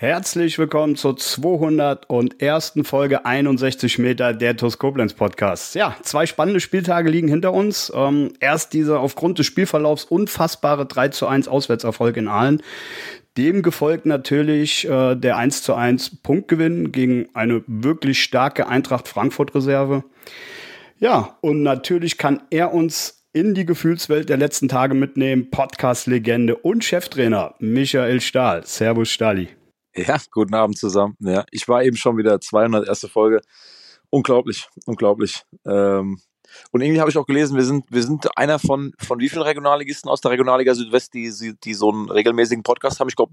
Herzlich willkommen zur 201. Folge 61 Meter der TuS Koblenz Podcast. Ja, zwei spannende Spieltage liegen hinter uns. Ähm, erst dieser aufgrund des Spielverlaufs unfassbare 3 zu 1 Auswärtserfolg in Aalen. Dem gefolgt natürlich äh, der 1 zu 1 Punktgewinn gegen eine wirklich starke Eintracht Frankfurt Reserve. Ja, und natürlich kann er uns in die Gefühlswelt der letzten Tage mitnehmen. Podcast-Legende und Cheftrainer Michael Stahl. Servus Stali. Ja, guten Abend zusammen. Ja, ich war eben schon wieder 200 erste Folge. Unglaublich, unglaublich. Ähm, und irgendwie habe ich auch gelesen, wir sind, wir sind einer von, von wie vielen Regionalligisten aus der Regionalliga Südwest, die, die so einen regelmäßigen Podcast haben. Ich glaube,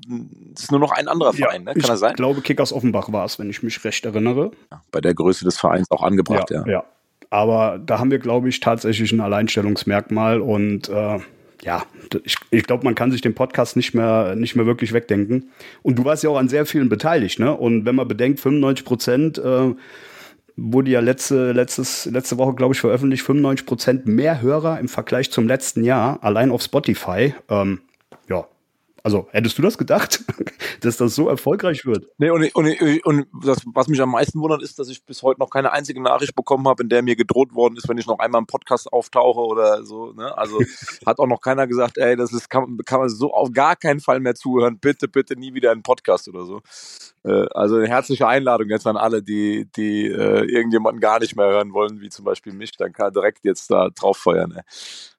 es ist nur noch ein anderer Verein, ja, ne? Kann das sein? Ich glaube, Kickers Offenbach war es, wenn ich mich recht erinnere. Ja, bei der Größe des Vereins auch angebracht, ja. Ja, ja. aber da haben wir, glaube ich, tatsächlich ein Alleinstellungsmerkmal und äh, ja, ich, ich glaube, man kann sich den Podcast nicht mehr, nicht mehr wirklich wegdenken. Und du warst ja auch an sehr vielen beteiligt, ne? Und wenn man bedenkt, 95 Prozent äh, wurde ja letzte, letztes, letzte Woche, glaube ich, veröffentlicht, 95 Prozent mehr Hörer im Vergleich zum letzten Jahr, allein auf Spotify. Ähm, also hättest du das gedacht, dass das so erfolgreich wird? Nee, und, und, und das, was mich am meisten wundert, ist, dass ich bis heute noch keine einzige Nachricht bekommen habe, in der mir gedroht worden ist, wenn ich noch einmal im Podcast auftauche oder so. Ne? Also hat auch noch keiner gesagt, ey, das ist, kann, kann man so auf gar keinen Fall mehr zuhören. Bitte, bitte nie wieder einen Podcast oder so. Äh, also eine herzliche Einladung jetzt an alle, die, die äh, irgendjemanden gar nicht mehr hören wollen, wie zum Beispiel mich, dann kann er direkt jetzt da drauf feuern. Ey.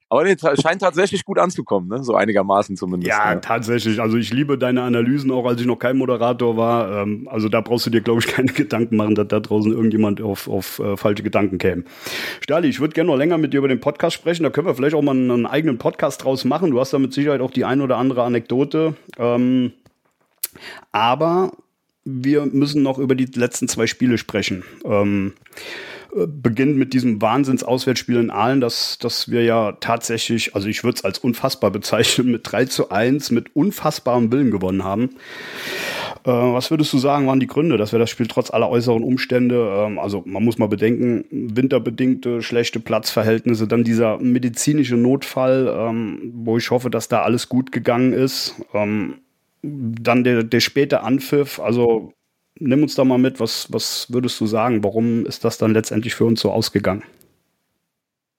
Aber nee, scheint tatsächlich gut anzukommen, ne? so einigermaßen zumindest. Ja, ja, tatsächlich. Also ich liebe deine Analysen, auch als ich noch kein Moderator war. Ähm, also da brauchst du dir, glaube ich, keine Gedanken machen, dass da draußen irgendjemand auf, auf äh, falsche Gedanken käme. Stali, ich würde gerne noch länger mit dir über den Podcast sprechen. Da können wir vielleicht auch mal einen, einen eigenen Podcast draus machen. Du hast da mit Sicherheit auch die ein oder andere Anekdote. Ähm, aber wir müssen noch über die letzten zwei Spiele sprechen. Ähm, beginnt mit diesem Wahnsinns-Auswärtsspiel in Aalen, dass, dass wir ja tatsächlich, also ich würde es als unfassbar bezeichnen, mit 3 zu 1 mit unfassbarem Willen gewonnen haben. Äh, was würdest du sagen, waren die Gründe, dass wir das Spiel trotz aller äußeren Umstände, ähm, also man muss mal bedenken, winterbedingte schlechte Platzverhältnisse, dann dieser medizinische Notfall, ähm, wo ich hoffe, dass da alles gut gegangen ist. Ähm, dann der, der späte Anpfiff, also nimm uns da mal mit, was, was würdest du sagen? Warum ist das dann letztendlich für uns so ausgegangen?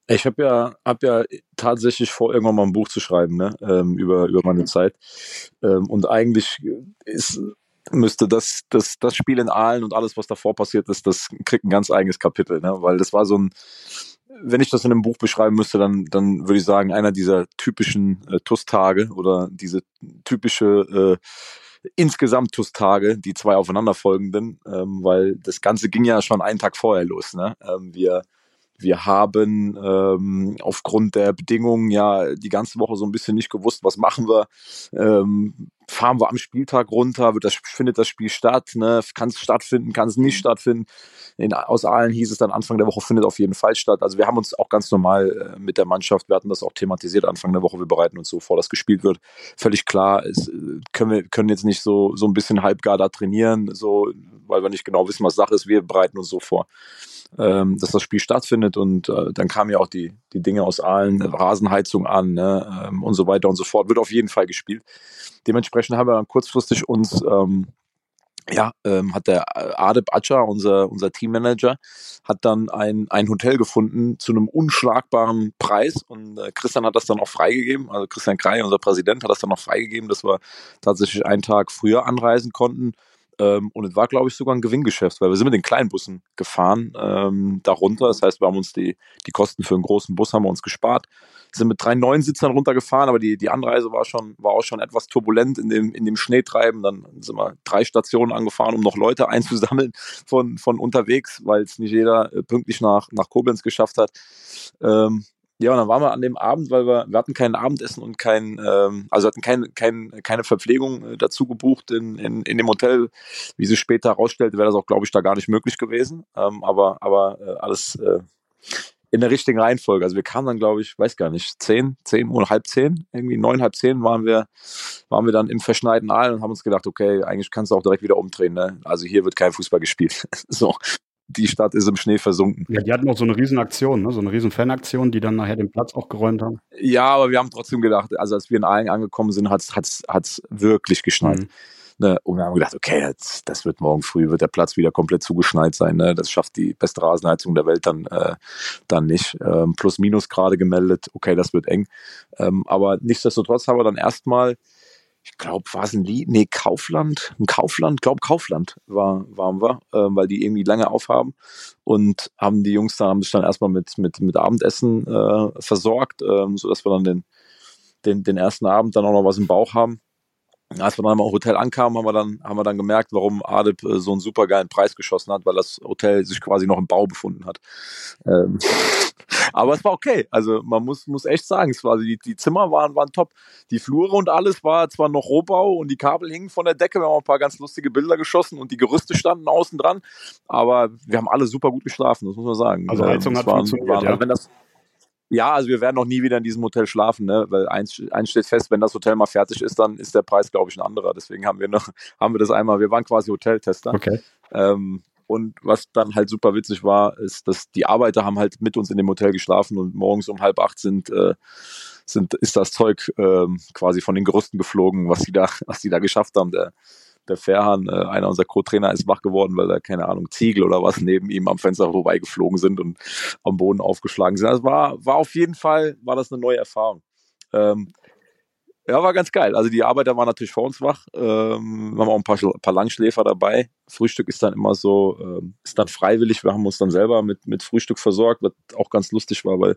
Ich habe ja, hab ja tatsächlich vor, irgendwann mal ein Buch zu schreiben, ne, ähm, über, über meine Zeit. Ähm, und eigentlich ist, müsste das, das, das Spiel in Aalen und alles, was davor passiert ist, das kriegt ein ganz eigenes Kapitel, ne, weil das war so ein, wenn ich das in einem Buch beschreiben müsste, dann, dann würde ich sagen, einer dieser typischen äh, TUS-Tage oder diese typische äh, insgesamt TUS-Tage, die zwei aufeinanderfolgenden, ähm, weil das Ganze ging ja schon einen Tag vorher los. Ne? Ähm, wir wir haben ähm, aufgrund der Bedingungen ja die ganze Woche so ein bisschen nicht gewusst, was machen wir. Ähm, fahren wir am Spieltag runter, wird das, findet das Spiel statt, ne? kann es stattfinden, kann es nicht mhm. stattfinden. In, aus allen hieß es dann Anfang der Woche findet auf jeden Fall statt. Also wir haben uns auch ganz normal äh, mit der Mannschaft, wir hatten das auch thematisiert Anfang der Woche, wir bereiten uns so vor, dass gespielt wird. Völlig klar, es, äh, können wir können jetzt nicht so, so ein bisschen halbgar da trainieren, so, weil wir nicht genau wissen, was Sache ist. Wir bereiten uns so vor ähm, dass das Spiel stattfindet und äh, dann kamen ja auch die, die Dinge aus allen Rasenheizung an ne, ähm, und so weiter und so fort. Wird auf jeden Fall gespielt. Dementsprechend haben wir dann kurzfristig uns ähm, ja, ähm, hat der Adeb Acha, unser, unser Teammanager, hat dann ein, ein Hotel gefunden zu einem unschlagbaren Preis und äh, Christian hat das dann auch freigegeben, also Christian Krei, unser Präsident, hat das dann auch freigegeben, dass wir tatsächlich einen Tag früher anreisen konnten ähm, und es war, glaube ich, sogar ein Gewinngeschäft, weil wir sind mit den kleinen Bussen gefahren ähm, darunter. Das heißt, wir haben uns die, die Kosten für einen großen Bus haben wir uns gespart. Sind mit drei neuen Sitzern runtergefahren, aber die, die Anreise war schon, war auch schon etwas turbulent in dem, in dem Schneetreiben. Dann sind wir drei Stationen angefahren, um noch Leute einzusammeln von, von unterwegs, weil es nicht jeder äh, pünktlich nach, nach Koblenz geschafft hat. Ähm, Ja, und dann waren wir an dem Abend, weil wir, wir hatten kein Abendessen und kein, ähm, also hatten kein, kein, keine Verpflegung äh, dazu gebucht in, in, in dem Hotel. Wie sich später herausstellte, wäre das auch, glaube ich, da gar nicht möglich gewesen. Ähm, aber aber äh, alles äh, in der richtigen Reihenfolge. Also wir kamen dann, glaube ich, weiß gar nicht, zehn, zehn Uhr, halb zehn, irgendwie neun, halb zehn waren wir, waren wir dann im verschneiten Aal und haben uns gedacht, okay, eigentlich kannst du auch direkt wieder umdrehen. Ne? Also hier wird kein Fußball gespielt. so die Stadt ist im Schnee versunken. Ja, die hatten auch so eine Riesenaktion, ne? so eine riesen Fanaktion, die dann nachher den Platz auch geräumt haben. Ja, aber wir haben trotzdem gedacht, also als wir in Aalen angekommen sind, hat es wirklich geschneit. Mhm. Ne? Und wir haben gedacht, okay, das, das, wird morgen früh, wird der Platz wieder komplett zugeschneit sein. Ne? Das schafft die beste Rasenheizung der Welt dann, äh, dann nicht. Ähm, plus minus gerade gemeldet, okay, das wird eng. Ähm, aber nichtsdestotrotz haben wir dann erstmal ich glaube, war es ein Lied? Nee, Kaufland, ein Kaufland, glaube Kaufland war, waren wir, äh, weil die irgendwie lange aufhaben und haben die Jungs dann, haben sich dann erstmal mit, mit, mit Abendessen äh, versorgt, äh, sodass wir dann den, den, den ersten Abend dann auch noch was im Bauch haben. Als wir dann im Hotel ankamen, haben wir dann, haben wir dann gemerkt, warum Adep äh, so einen super geilen Preis geschossen hat, weil das Hotel sich quasi noch im Bau befunden hat. Ähm, aber es war okay. Also man muss, muss echt sagen, es war, die, die Zimmer waren, waren top. Die Flure und alles war zwar noch Rohbau und die Kabel hingen von der Decke. Wir haben ein paar ganz lustige Bilder geschossen und die Gerüste standen außen dran. Aber wir haben alle super gut geschlafen, das muss man sagen. Also Heizung ähm, hat waren, funktioniert, waren, ja. wenn das, ja, also wir werden noch nie wieder in diesem Hotel schlafen, ne? Weil eins, eins steht fest, wenn das Hotel mal fertig ist, dann ist der Preis, glaube ich, ein anderer. Deswegen haben wir noch, haben wir das einmal, wir waren quasi Hoteltester. Okay. Ähm, und was dann halt super witzig war, ist, dass die Arbeiter haben halt mit uns in dem Hotel geschlafen und morgens um halb acht sind, äh, sind ist das Zeug äh, quasi von den Gerüsten geflogen, was sie da, was sie da geschafft haben. Der, der Ferhan, äh, einer unserer Co-Trainer, ist wach geworden, weil da, keine Ahnung, Ziegel oder was neben ihm am Fenster vorbeigeflogen sind und am Boden aufgeschlagen sind. Das also war, war auf jeden Fall, war das eine neue Erfahrung. Ähm, ja, war ganz geil. Also die Arbeiter waren natürlich vor uns wach. Ähm, wir haben auch ein paar, paar Langschläfer dabei. Frühstück ist dann immer so, ähm, ist dann freiwillig. Wir haben uns dann selber mit, mit Frühstück versorgt, was auch ganz lustig war, weil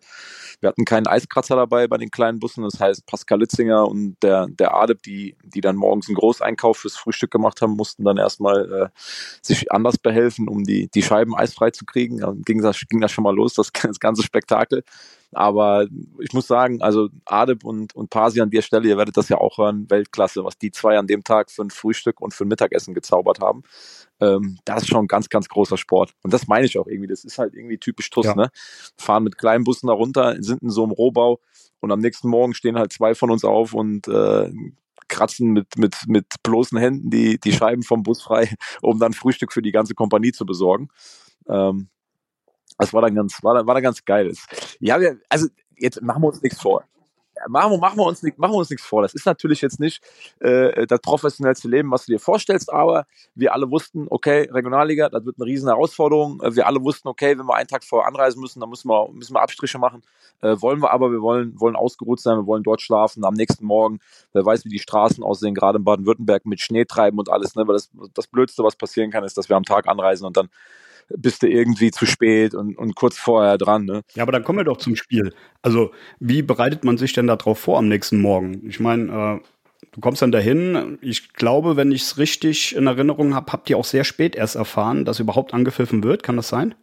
wir hatten keinen Eiskratzer dabei bei den kleinen Bussen. Das heißt, Pascal Litzinger und der, der Adep, die, die dann morgens einen Großeinkauf fürs Frühstück gemacht haben, mussten dann erstmal äh, sich anders behelfen, um die, die Scheiben eisfrei zu kriegen. Dann ging das, ging das schon mal los, das, das ganze Spektakel. Aber ich muss sagen, also Adep und, und Pasi an der Stelle, ihr werdet das ja auch hören, Weltklasse, was die zwei an dem Tag für ein Frühstück und für ein Mittagessen gezaubert haben. Ähm, das ist schon ein ganz, ganz großer Sport. Und das meine ich auch irgendwie. Das ist halt irgendwie typisch TUS, ja. ne? Fahren mit kleinen Bussen da runter, sind in so einem Rohbau und am nächsten Morgen stehen halt zwei von uns auf und äh, kratzen mit, mit, mit bloßen Händen die, die Scheiben vom Bus frei, um dann Frühstück für die ganze Kompanie zu besorgen. Ähm, das war dann ganz, war, war dann ganz geil. Ja, wir, also jetzt machen wir uns nichts vor. Machen wir, machen, wir uns, machen wir uns nichts vor. Das ist natürlich jetzt nicht äh, das professionellste Leben, was du dir vorstellst, aber wir alle wussten, okay, Regionalliga, das wird eine riesen Herausforderung. Wir alle wussten, okay, wenn wir einen Tag vorher anreisen müssen, dann müssen wir, müssen wir Abstriche machen. Äh, wollen wir aber, wir wollen, wollen ausgeruht sein, wir wollen dort schlafen, am nächsten Morgen, wer weiß, wie die Straßen aussehen, gerade in Baden-Württemberg mit Schnee treiben und alles, ne? weil das, das Blödste, was passieren kann, ist, dass wir am Tag anreisen und dann bist du irgendwie zu spät und, und kurz vorher dran. Ne? Ja, aber dann kommen wir doch zum Spiel. Also, wie bereitet man sich denn darauf vor am nächsten Morgen? Ich meine, äh, du kommst dann dahin. Ich glaube, wenn ich es richtig in Erinnerung habe, habt ihr auch sehr spät erst erfahren, dass überhaupt angepfiffen wird. Kann das sein?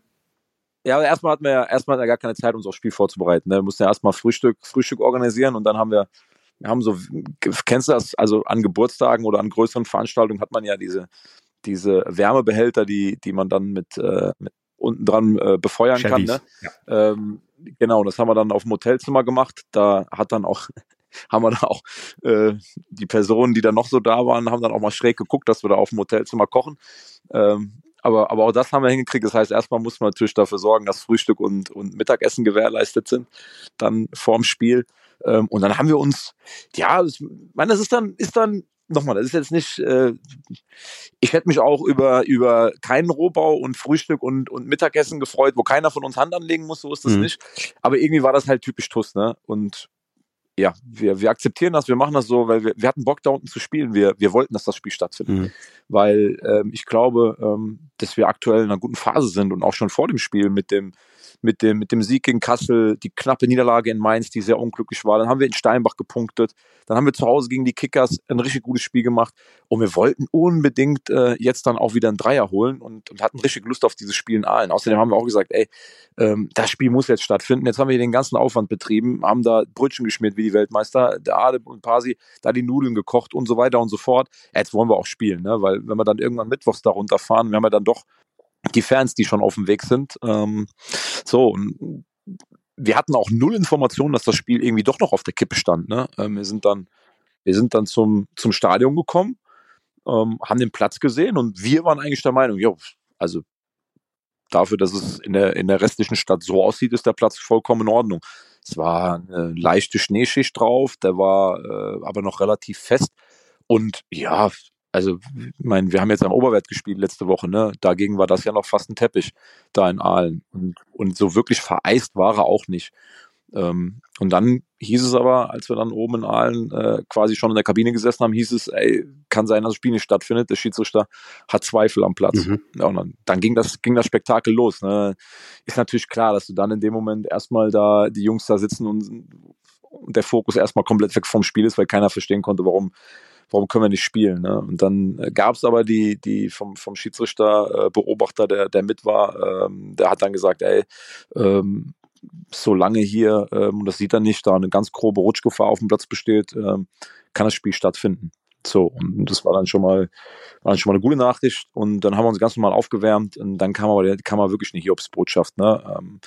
Ja, aber erstmal hatten wir ja erstmal gar keine Zeit, uns aufs Spiel vorzubereiten. Ne? Wir mussten ja erstmal Frühstück, Frühstück organisieren und dann haben wir, wir haben so, kennst du das, also an Geburtstagen oder an größeren Veranstaltungen hat man ja diese diese Wärmebehälter, die, die man dann mit, äh, mit unten dran äh, befeuern Chevys. kann. Ne? Ja. Ähm, genau, das haben wir dann auf dem Hotelzimmer gemacht. Da hat dann auch haben wir dann auch äh, die Personen, die dann noch so da waren, haben dann auch mal schräg geguckt, dass wir da auf dem Hotelzimmer kochen. Ähm, aber, aber auch das haben wir hingekriegt. Das heißt, erstmal muss man natürlich dafür sorgen, dass Frühstück und, und Mittagessen gewährleistet sind, dann vorm Spiel. Ähm, und dann haben wir uns, ja, das, ich meine, das ist dann, ist dann nochmal, das ist jetzt nicht, äh, ich hätte mich auch über, über keinen Rohbau und Frühstück und, und Mittagessen gefreut, wo keiner von uns Hand anlegen muss, so ist das mhm. nicht. Aber irgendwie war das halt typisch TUS, ne? Und ja, wir, wir akzeptieren das, wir machen das so, weil wir, wir hatten Bock da unten zu spielen. Wir, wir wollten, dass das Spiel stattfindet. Mhm. Weil ähm, ich glaube, ähm, dass wir aktuell in einer guten Phase sind und auch schon vor dem Spiel mit dem mit dem, mit dem Sieg gegen Kassel, die knappe Niederlage in Mainz, die sehr unglücklich war. Dann haben wir in Steinbach gepunktet. Dann haben wir zu Hause gegen die Kickers ein richtig gutes Spiel gemacht. Und wir wollten unbedingt äh, jetzt dann auch wieder einen Dreier holen und, und hatten richtig Lust auf dieses Spiel in Aalen. Außerdem haben wir auch gesagt, ey, ähm, das Spiel muss jetzt stattfinden. Jetzt haben wir den ganzen Aufwand betrieben, haben da Brötchen geschmiert wie die Weltmeister, der Ade und Pasi, da die Nudeln gekocht und so weiter und so fort. Jetzt wollen wir auch spielen, ne? weil wenn wir dann irgendwann mittwochs da runterfahren, wir haben ja dann doch die Fans, die schon auf dem Weg sind. Ähm, so, wir hatten auch null Informationen, dass das Spiel irgendwie doch noch auf der Kippe stand. Ne? Ähm, wir sind dann, wir sind dann zum, zum Stadion gekommen, ähm, haben den Platz gesehen und wir waren eigentlich der Meinung, jo, also dafür, dass es in der, in der restlichen Stadt so aussieht, ist der Platz vollkommen in Ordnung. Es war eine leichte Schneeschicht drauf, der war äh, aber noch relativ fest. Und ja, also, ich meine, wir haben jetzt am Oberwert gespielt letzte Woche, ne? Dagegen war das ja noch fast ein Teppich da in Aalen. Und, und so wirklich vereist war er auch nicht. Ähm, und dann hieß es aber, als wir dann oben in Aalen äh, quasi schon in der Kabine gesessen haben, hieß es, ey, kann sein, dass das Spiel nicht stattfindet. Der Schiedsrichter hat Zweifel am Platz. Mhm. Ja, und dann, dann, ging das, ging das Spektakel los. Ne? Ist natürlich klar, dass du dann in dem Moment erstmal da die Jungs da sitzen und, und der Fokus erstmal komplett weg vom Spiel ist, weil keiner verstehen konnte, warum warum können wir nicht spielen? Ne? Und dann äh, gab es aber die, die vom, vom Schiedsrichter äh, Beobachter, der, der mit war, ähm, der hat dann gesagt, ey, ähm, solange hier, ähm, das sieht er nicht, da eine ganz grobe Rutschgefahr auf dem Platz besteht, ähm, kann das Spiel stattfinden. So, und das war dann schon mal, war dann schon mal eine gute Nachricht. Und dann haben wir uns ganz normal aufgewärmt und dann kam aber, kam aber wirklich eine Hiobsbotschaft. Ne? Ähm,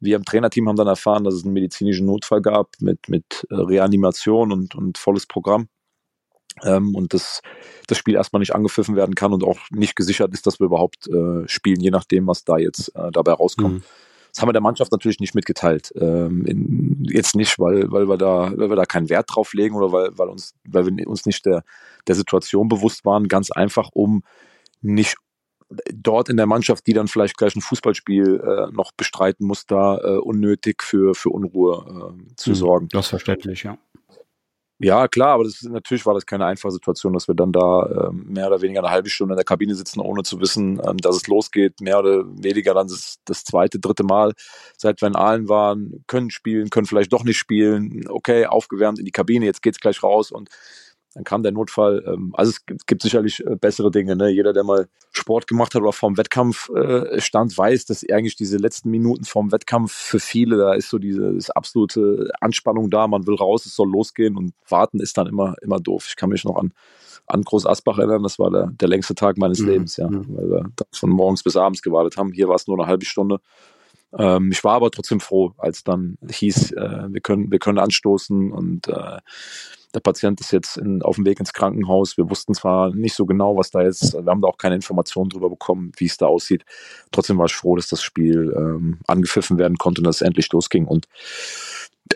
wir im Trainerteam haben dann erfahren, dass es einen medizinischen Notfall gab mit, mit äh, Reanimation und, und volles Programm ähm, und das, das Spiel erstmal nicht angepfiffen werden kann und auch nicht gesichert ist, dass wir überhaupt äh, spielen, je nachdem, was da jetzt äh, dabei rauskommt. Mhm. Das haben wir der Mannschaft natürlich nicht mitgeteilt. Ähm, in, jetzt nicht, weil, weil, wir da, weil wir da keinen Wert drauf legen oder weil, weil, uns, weil wir uns nicht der, der Situation bewusst waren. Ganz einfach, um nicht dort in der Mannschaft, die dann vielleicht gleich ein Fußballspiel äh, noch bestreiten muss, da äh, unnötig für, für Unruhe äh, zu mhm, sorgen. Das ist verständlich, ja. Ja, klar, aber das, natürlich war das keine einfache Situation, dass wir dann da ähm, mehr oder weniger eine halbe Stunde in der Kabine sitzen, ohne zu wissen, ähm, dass es losgeht. Mehr oder weniger dann das, das zweite, dritte Mal, seit wir in Aalen waren, können spielen, können vielleicht doch nicht spielen. Okay, aufgewärmt in die Kabine, jetzt geht's gleich raus und dann kam der Notfall. Ähm, also es gibt, gibt sicherlich äh, bessere Dinge. Ne? Jeder, der mal Sport gemacht hat oder vorm Wettkampf äh, stand, weiß, dass eigentlich diese letzten Minuten vorm Wettkampf für viele, da ist so diese absolute Anspannung da. Man will raus, es soll losgehen und warten ist dann immer, immer doof. Ich kann mich noch an, an Groß Asbach erinnern. Das war der, der längste Tag meines mhm. Lebens, ja, weil wir von morgens bis abends gewartet haben. Hier war es nur eine halbe Stunde. Ähm, ich war aber trotzdem froh, als dann hieß, äh, wir können, wir können anstoßen und äh, der Patient ist jetzt in, auf dem Weg ins Krankenhaus. Wir wussten zwar nicht so genau, was da jetzt, wir haben da auch keine Informationen drüber bekommen, wie es da aussieht. Trotzdem war ich froh, dass das Spiel ähm, angepfiffen werden konnte und dass es endlich losging. Und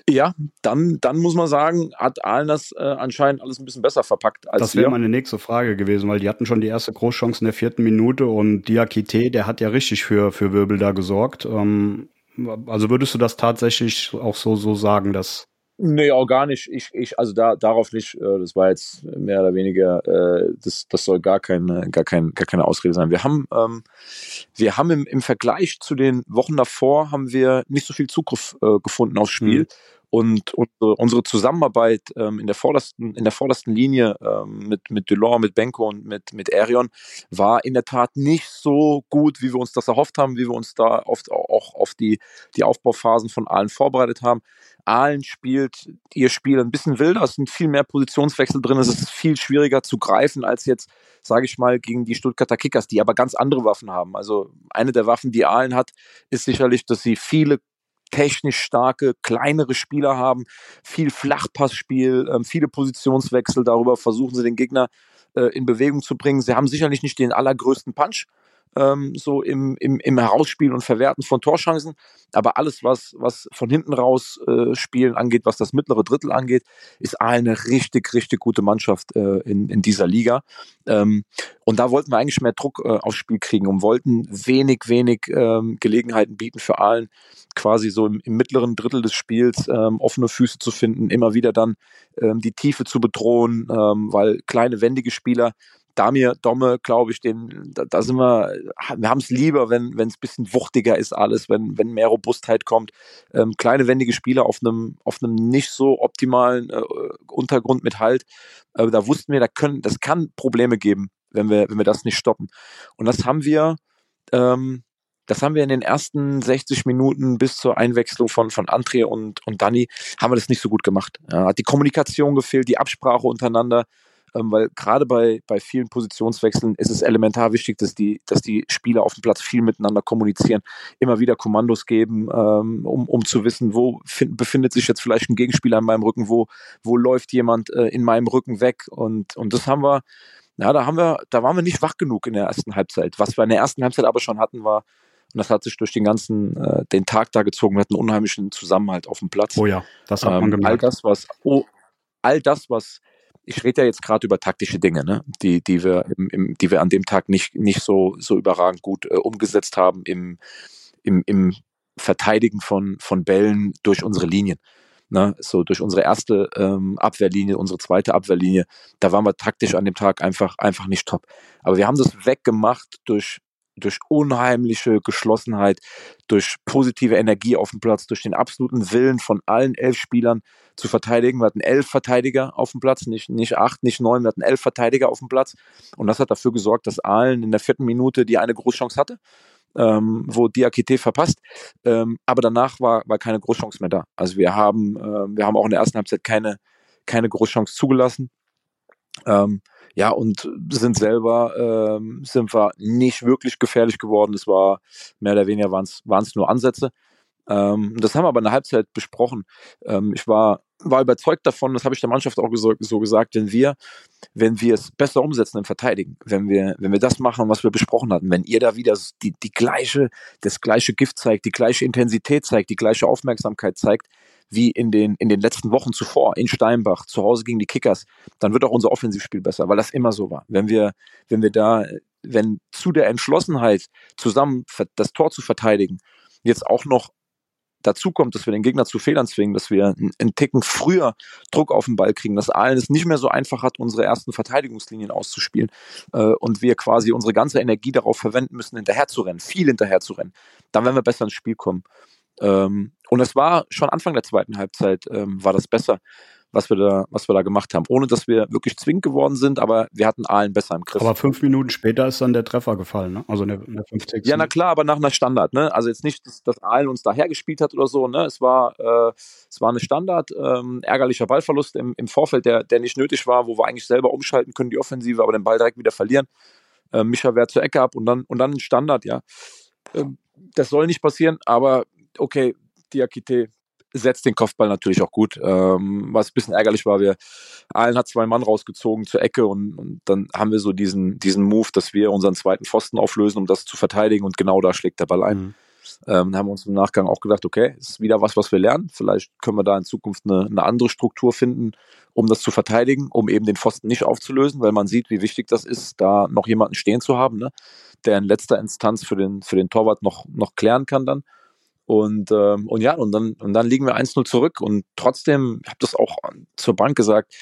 ja, dann, dann muss man sagen, hat Aalen das äh, anscheinend alles ein bisschen besser verpackt als Das wäre meine nächste Frage gewesen, weil die hatten schon die erste Großchance in der vierten Minute und Diakite, der hat ja richtig für, für Wirbel da gesorgt. Ähm, also würdest du das tatsächlich auch so, so sagen, dass Nee, auch gar nicht. Ich, ich, also da, darauf nicht. Äh, das war jetzt mehr oder weniger, äh, das, das soll gar keine, gar kein, gar keine Ausrede sein. Wir haben, ähm, wir haben im, im Vergleich zu den Wochen davor haben wir nicht so viel Zugriff äh, gefunden aufs Spiel. Mhm. Und unsere, unsere Zusammenarbeit ähm, in, der vordersten, in der vordersten Linie ähm, mit, mit Delors, mit Benko und mit, mit Arion war in der Tat nicht so gut, wie wir uns das erhofft haben, wie wir uns da oft auch auf die, die Aufbauphasen von allen vorbereitet haben. Aalen spielt ihr Spiel ein bisschen wilder, es sind viel mehr Positionswechsel drin, es ist viel schwieriger zu greifen als jetzt, sage ich mal, gegen die Stuttgarter Kickers, die aber ganz andere Waffen haben. Also eine der Waffen, die Aalen hat, ist sicherlich, dass sie viele technisch starke, kleinere Spieler haben, viel Flachpassspiel, ähm, viele Positionswechsel, darüber versuchen sie den Gegner äh, in Bewegung zu bringen. Sie haben sicherlich nicht den allergrößten Punch, ähm, so im, im, im Herausspielen und Verwerten von Torchancen. Aber alles, was, was von hinten raus äh, Spielen angeht, was das mittlere Drittel angeht, ist eine richtig, richtig gute Mannschaft äh, in, in dieser Liga. Ähm, und da wollten wir eigentlich mehr Druck äh, aufs Spiel kriegen und wollten wenig, wenig ähm, Gelegenheiten bieten für allen, quasi so im, im mittleren Drittel des Spiels ähm, offene Füße zu finden, immer wieder dann ähm, die Tiefe zu bedrohen, ähm, weil kleine wendige Spieler Damir, Domme, glaube ich, den, da, da, sind wir, wir haben es lieber, wenn es ein bisschen wuchtiger ist alles, wenn, wenn mehr Robustheit kommt. Ähm, kleine, wendige Spieler auf einem auf nicht so optimalen äh, Untergrund mit Halt. Äh, da wussten wir, da können, das kann Probleme geben, wenn wir, wenn wir das nicht stoppen. Und das haben wir, ähm, das haben wir in den ersten 60 Minuten bis zur Einwechslung von, von Andre und, und Danny, haben wir das nicht so gut gemacht. Ja, hat die Kommunikation gefehlt, die Absprache untereinander weil gerade bei, bei vielen Positionswechseln ist es elementar wichtig, dass die, dass die Spieler auf dem Platz viel miteinander kommunizieren, immer wieder Kommandos geben, ähm, um, um zu wissen, wo find, befindet sich jetzt vielleicht ein Gegenspieler in meinem Rücken, wo, wo läuft jemand äh, in meinem Rücken weg und, und das haben wir, ja, da haben wir, da waren wir nicht wach genug in der ersten Halbzeit. Was wir in der ersten Halbzeit aber schon hatten, war, und das hat sich durch den ganzen, äh, den Tag da gezogen, wir hatten einen unheimlichen Zusammenhalt auf dem Platz. Oh ja, das hat man ähm, gemerkt. All das, was, oh, all das, was ich rede ja jetzt gerade über taktische Dinge, ne? die, die, wir im, im, die wir an dem Tag nicht, nicht so, so überragend gut äh, umgesetzt haben im, im, im Verteidigen von, von Bällen durch unsere Linien. Ne? So durch unsere erste ähm, Abwehrlinie, unsere zweite Abwehrlinie, da waren wir taktisch an dem Tag einfach, einfach nicht top. Aber wir haben das weggemacht durch durch unheimliche Geschlossenheit, durch positive Energie auf dem Platz, durch den absoluten Willen von allen elf Spielern zu verteidigen. Wir hatten elf Verteidiger auf dem Platz, nicht, nicht acht, nicht neun, wir hatten elf Verteidiger auf dem Platz. Und das hat dafür gesorgt, dass Aalen in der vierten Minute die eine Großchance hatte, ähm, wo Diakite verpasst. Ähm, aber danach war, war keine Großchance mehr da. Also wir haben, äh, wir haben auch in der ersten Halbzeit keine, keine Großchance zugelassen. Ähm, ja, und sind selber, ähm, sind wir nicht wirklich gefährlich geworden. Es war mehr oder weniger waren es nur Ansätze. Ähm, das haben wir aber in der Halbzeit besprochen. Ähm, ich war, war überzeugt davon, das habe ich der Mannschaft auch so, so, gesagt, wenn wir, wenn wir es besser umsetzen im Verteidigen, wenn wir, wenn wir das machen, was wir besprochen hatten, wenn ihr da wieder die, die gleiche, das gleiche Gift zeigt, die gleiche Intensität zeigt, die gleiche Aufmerksamkeit zeigt, wie in den, in den letzten Wochen zuvor in Steinbach, zu Hause gegen die Kickers, dann wird auch unser Offensivspiel besser, weil das immer so war. Wenn wir, wenn wir da, wenn zu der Entschlossenheit zusammen das Tor zu verteidigen, jetzt auch noch dazu kommt, dass wir den Gegner zu Fehlern zwingen, dass wir einen Ticken früher Druck auf den Ball kriegen, dass Allen es nicht mehr so einfach hat, unsere ersten Verteidigungslinien auszuspielen äh, und wir quasi unsere ganze Energie darauf verwenden müssen, hinterher zu rennen, viel hinterher zu rennen, dann werden wir besser ins Spiel kommen. Ähm, und es war schon Anfang der zweiten Halbzeit, ähm, war das besser, was wir, da, was wir da gemacht haben. Ohne dass wir wirklich zwingend geworden sind, aber wir hatten Aalen besser im Griff. Aber fünf Minuten später ist dann der Treffer gefallen, ne? Also in der, in der 50. Ja, na klar, aber nach einer Standard, ne? Also jetzt nicht, dass, dass Aalen uns daher gespielt hat oder so, ne? Es war, äh, es war eine Standard, ähm, ärgerlicher Ballverlust im, im Vorfeld, der, der nicht nötig war, wo wir eigentlich selber umschalten können, die Offensive, aber den Ball direkt wieder verlieren. Äh, Micha wehrt zur Ecke ab und dann, und dann ein Standard, ja. Ähm, das soll nicht passieren, aber okay, Diakite setzt den Kopfball natürlich auch gut. Ähm, was ein bisschen ärgerlich war, wir Allen hat zwei Mann rausgezogen zur Ecke und, und, dann haben wir so diesen, diesen Move, dass wir unseren zweiten Pfosten auflösen, um das zu verteidigen und genau da schlägt der Ball ein. Mhm. Ähm, haben wir uns im Nachgang auch gedacht, okay, ist wieder was, was wir lernen. Vielleicht können wir da in Zukunft eine, eine andere Struktur finden, um das zu verteidigen, um eben den Pfosten nicht aufzulösen, weil man sieht, wie wichtig das ist, da noch jemanden stehen zu haben, ne? der in letzter Instanz für den, für den Torwart noch, noch klären kann dann. Und, ähm, und ja, und dann, und dann liegen wir 1-0 zurück. Und trotzdem, ich habe das auch zur Bank gesagt,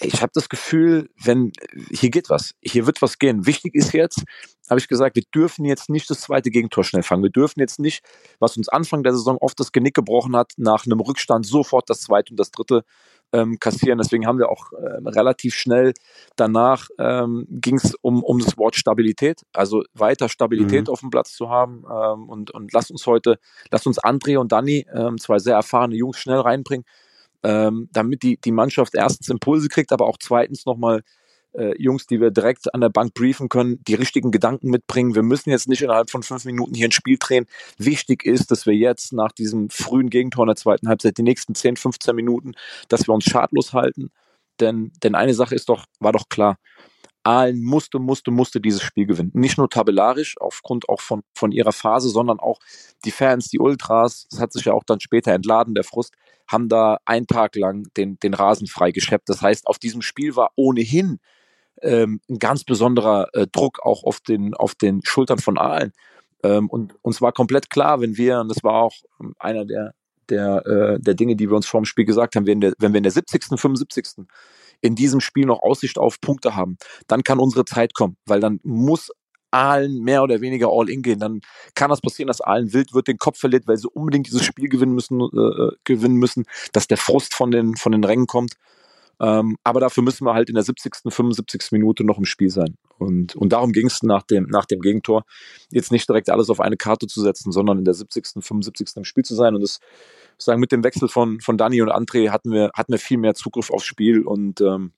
ich habe das Gefühl, wenn hier geht was, hier wird was gehen. Wichtig ist jetzt, habe ich gesagt, wir dürfen jetzt nicht das zweite Gegentor schnell fangen. Wir dürfen jetzt nicht, was uns Anfang der Saison oft das Genick gebrochen hat, nach einem Rückstand sofort das zweite und das dritte ähm, kassieren. Deswegen haben wir auch äh, relativ schnell danach ähm, ging es um, um das Wort Stabilität, also weiter Stabilität mhm. auf dem Platz zu haben ähm, und, und lasst uns heute, lasst uns André und Danny, ähm, zwei sehr erfahrene Jungs, schnell reinbringen, ähm, damit die, die Mannschaft erstens Impulse kriegt, aber auch zweitens nochmal äh, Jungs, die wir direkt an der Bank briefen können, die richtigen Gedanken mitbringen. Wir müssen jetzt nicht innerhalb von fünf Minuten hier ein Spiel drehen. Wichtig ist, dass wir jetzt nach diesem frühen Gegentor in der zweiten Halbzeit die nächsten 10, 15 Minuten, dass wir uns schadlos halten. Denn, denn eine Sache ist doch, war doch klar. Aalen musste, musste, musste dieses Spiel gewinnen. Nicht nur tabellarisch, aufgrund auch von, von ihrer Phase, sondern auch die Fans, die Ultras, das hat sich ja auch dann später entladen, der Frust, haben da einen Tag lang den, den Rasen freigeschleppt. Das heißt, auf diesem Spiel war ohnehin ähm, ein ganz besonderer äh, Druck auch auf den, auf den Schultern von Aalen. Ähm, und uns war komplett klar, wenn wir, und das war auch ähm, einer der, der, äh, der Dinge, die wir uns vor dem Spiel gesagt haben, wenn, wir in der 70., 75. in diesem Spiel noch Aussicht auf Punkte haben, dann kann unsere Zeit kommen, weil dann muss Aalen mehr oder weniger all in gehen. Dann kann das passieren, dass Aalen wild wird, den Kopf verliert, weil sie unbedingt dieses Spiel gewinnen müssen, äh, äh gewinnen müssen, dass der Frust von den, von den Rängen kommt. Ähm, aber dafür müssen wir halt in der 70., 75. Minute noch im Spiel sein. Und, und darum ging es nach dem, nach dem Gegentor, jetzt nicht direkt alles auf eine Karte zu setzen, sondern in der 70., 75. im Spiel zu sein. Und das sagen, mit dem Wechsel von, von Dani und André hatten wir, hatten wir viel mehr Zugriff aufs Spiel und ähm,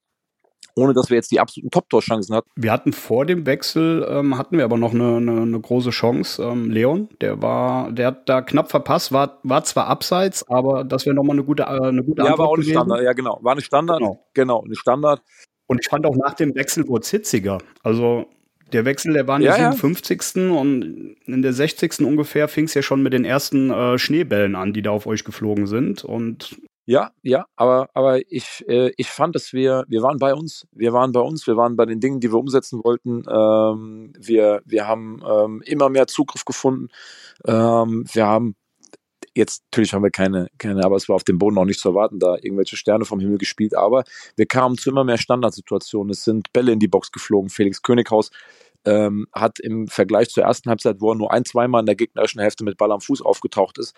ohne dass wir jetzt die absoluten Top-Torchancen hatten. Wir hatten vor dem Wechsel, ähm, hatten wir aber noch eine, eine, eine große Chance. Ähm, Leon, der war, der hat da knapp verpasst, war, war zwar abseits, aber das wäre nochmal eine gute, äh, eine gute ja, Antwort war auch eine gewesen. Standard, ja genau, war eine Standard, genau, genau eine Standard. Und ich fand auch nach dem Wechsel wurde es hitziger. Also der Wechsel, der war in der ja, 57. Ja. und in der 60. ungefähr fing es ja schon mit den ersten äh, Schneebällen an, die da auf euch geflogen sind. Und ja, ja, aber, aber ich, äh, ich fand, dass wir, wir waren bei uns, wir waren bei uns, wir waren bei den Dingen, die wir umsetzen wollten. Ähm, wir, wir haben ähm, immer mehr Zugriff gefunden. Ähm, wir haben jetzt natürlich haben wir keine, keine, aber es war auf dem Boden auch nicht zu erwarten, da irgendwelche Sterne vom Himmel gespielt, aber wir kamen zu immer mehr Standardsituationen. Es sind Bälle in die Box geflogen. Felix Könighaus ähm, hat im Vergleich zur ersten Halbzeit, wo er nur ein, zweimal in der gegnerischen Hälfte mit Ball am Fuß aufgetaucht ist,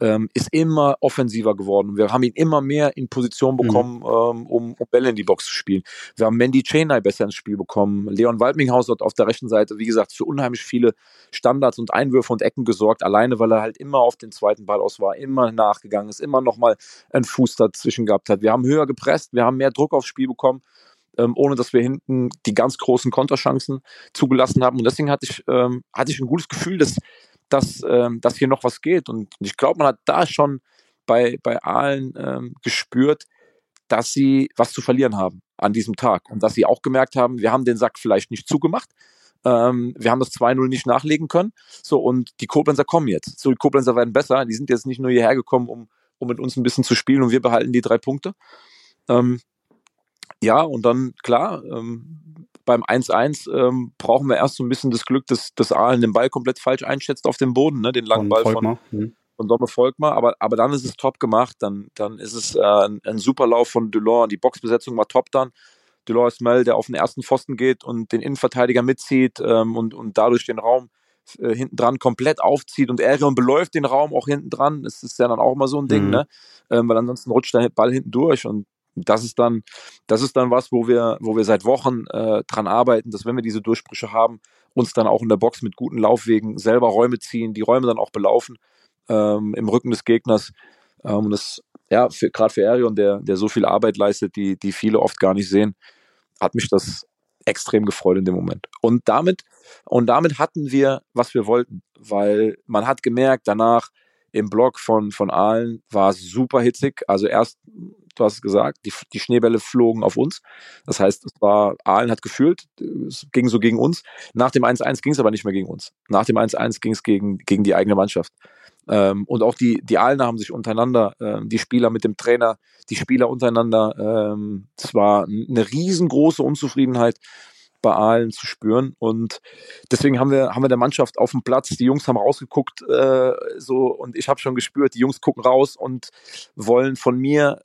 ähm, ist immer offensiver geworden. Wir haben ihn immer mehr in Position mhm. bekommen, mhm. ähm, um, um, Bälle in die Box zu spielen. Wir haben Mandy Cheney besser ins Spiel bekommen. Leon Waldminghaus hat auf der rechten Seite, wie gesagt, für unheimlich viele Standards und Einwürfe und Ecken gesorgt, alleine weil er halt immer auf den zweiten Ball aus war, immer nachgegangen ist, immer nochmal einen Fuß dazwischen gehabt hat. Wir haben höher gepresst, wir haben mehr Druck aufs Spiel bekommen ähm, ohne dass wir hinten die ganz großen Konterchancen zugelassen haben. Und deswegen hatte ich, ähm, hatte ich ein gutes Gefühl, dass, dass, ähm, dass hier noch was geht. Und ich glaube, man hat da schon bei, bei Aalen ähm, gespürt, dass sie was zu verlieren haben an diesem Tag. Und dass sie auch gemerkt haben, wir haben den Sack vielleicht nicht zugemacht. Ähm, wir haben das 2-0 nicht nachlegen können. So, und die Koblenzer kommen jetzt. So, die Koblenzer werden besser. Die sind jetzt nicht nur hierher gekommen, um, um mit uns ein bisschen zu spielen und wir behalten die drei Punkte. Ähm, ja, und dann, klar, ähm, beim 1-1 ähm, brauchen wir erst so ein bisschen das Glück, dass, dass Aalen den Ball komplett falsch einschätzt auf dem Boden, ne? den langen Ball von, hm. von Domme Volkmar. Aber, aber dann ist es top gemacht. Dann, dann ist es äh, ein, ein super Lauf von Delors. Die Boxbesetzung war top dann. Delors Ismail, der auf den ersten Pfosten geht und den Innenverteidiger mitzieht ähm, und, und dadurch den Raum äh, hinten dran komplett aufzieht und Arion beläuft den Raum auch hinten dran. Das ist ja dann auch immer so ein Ding, mhm. ne? Ähm, weil ansonsten rutscht der Ball hinten durch und das ist dann, das ist dann was, wo wir, wo wir seit Wochen äh, dran arbeiten, dass wenn wir diese Durchbrüche haben, uns dann auch in der Box mit guten Laufwegen selber Räume ziehen, die Räume dann auch belaufen ähm, im Rücken des Gegners. Ähm, und das, ja, gerade für Arion, der, der so viel Arbeit leistet, die, die viele oft gar nicht sehen, hat mich das extrem gefreut in dem Moment. Und damit, und damit hatten wir, was wir wollten, weil man hat gemerkt, danach im Block von, von Aalen war es super hitzig. Also erst du hast es gesagt, die, die Schneebälle flogen auf uns. Das heißt, es war, Aalen hat gefühlt, es ging so gegen uns. Nach dem 1-1 ging es aber nicht mehr gegen uns. Nach dem 1-1 ging es gegen, gegen die eigene Mannschaft. Ähm, und auch die, die Aalener haben sich untereinander, ähm, die Spieler mit dem Trainer, die Spieler untereinander, ähm, es war eine riesengroße Unzufriedenheit bei Aalen zu spüren. Und deswegen haben wir, haben wir der Mannschaft auf dem Platz, die Jungs haben rausgeguckt, äh, so, und ich habe schon gespürt, die Jungs gucken raus und wollen von mir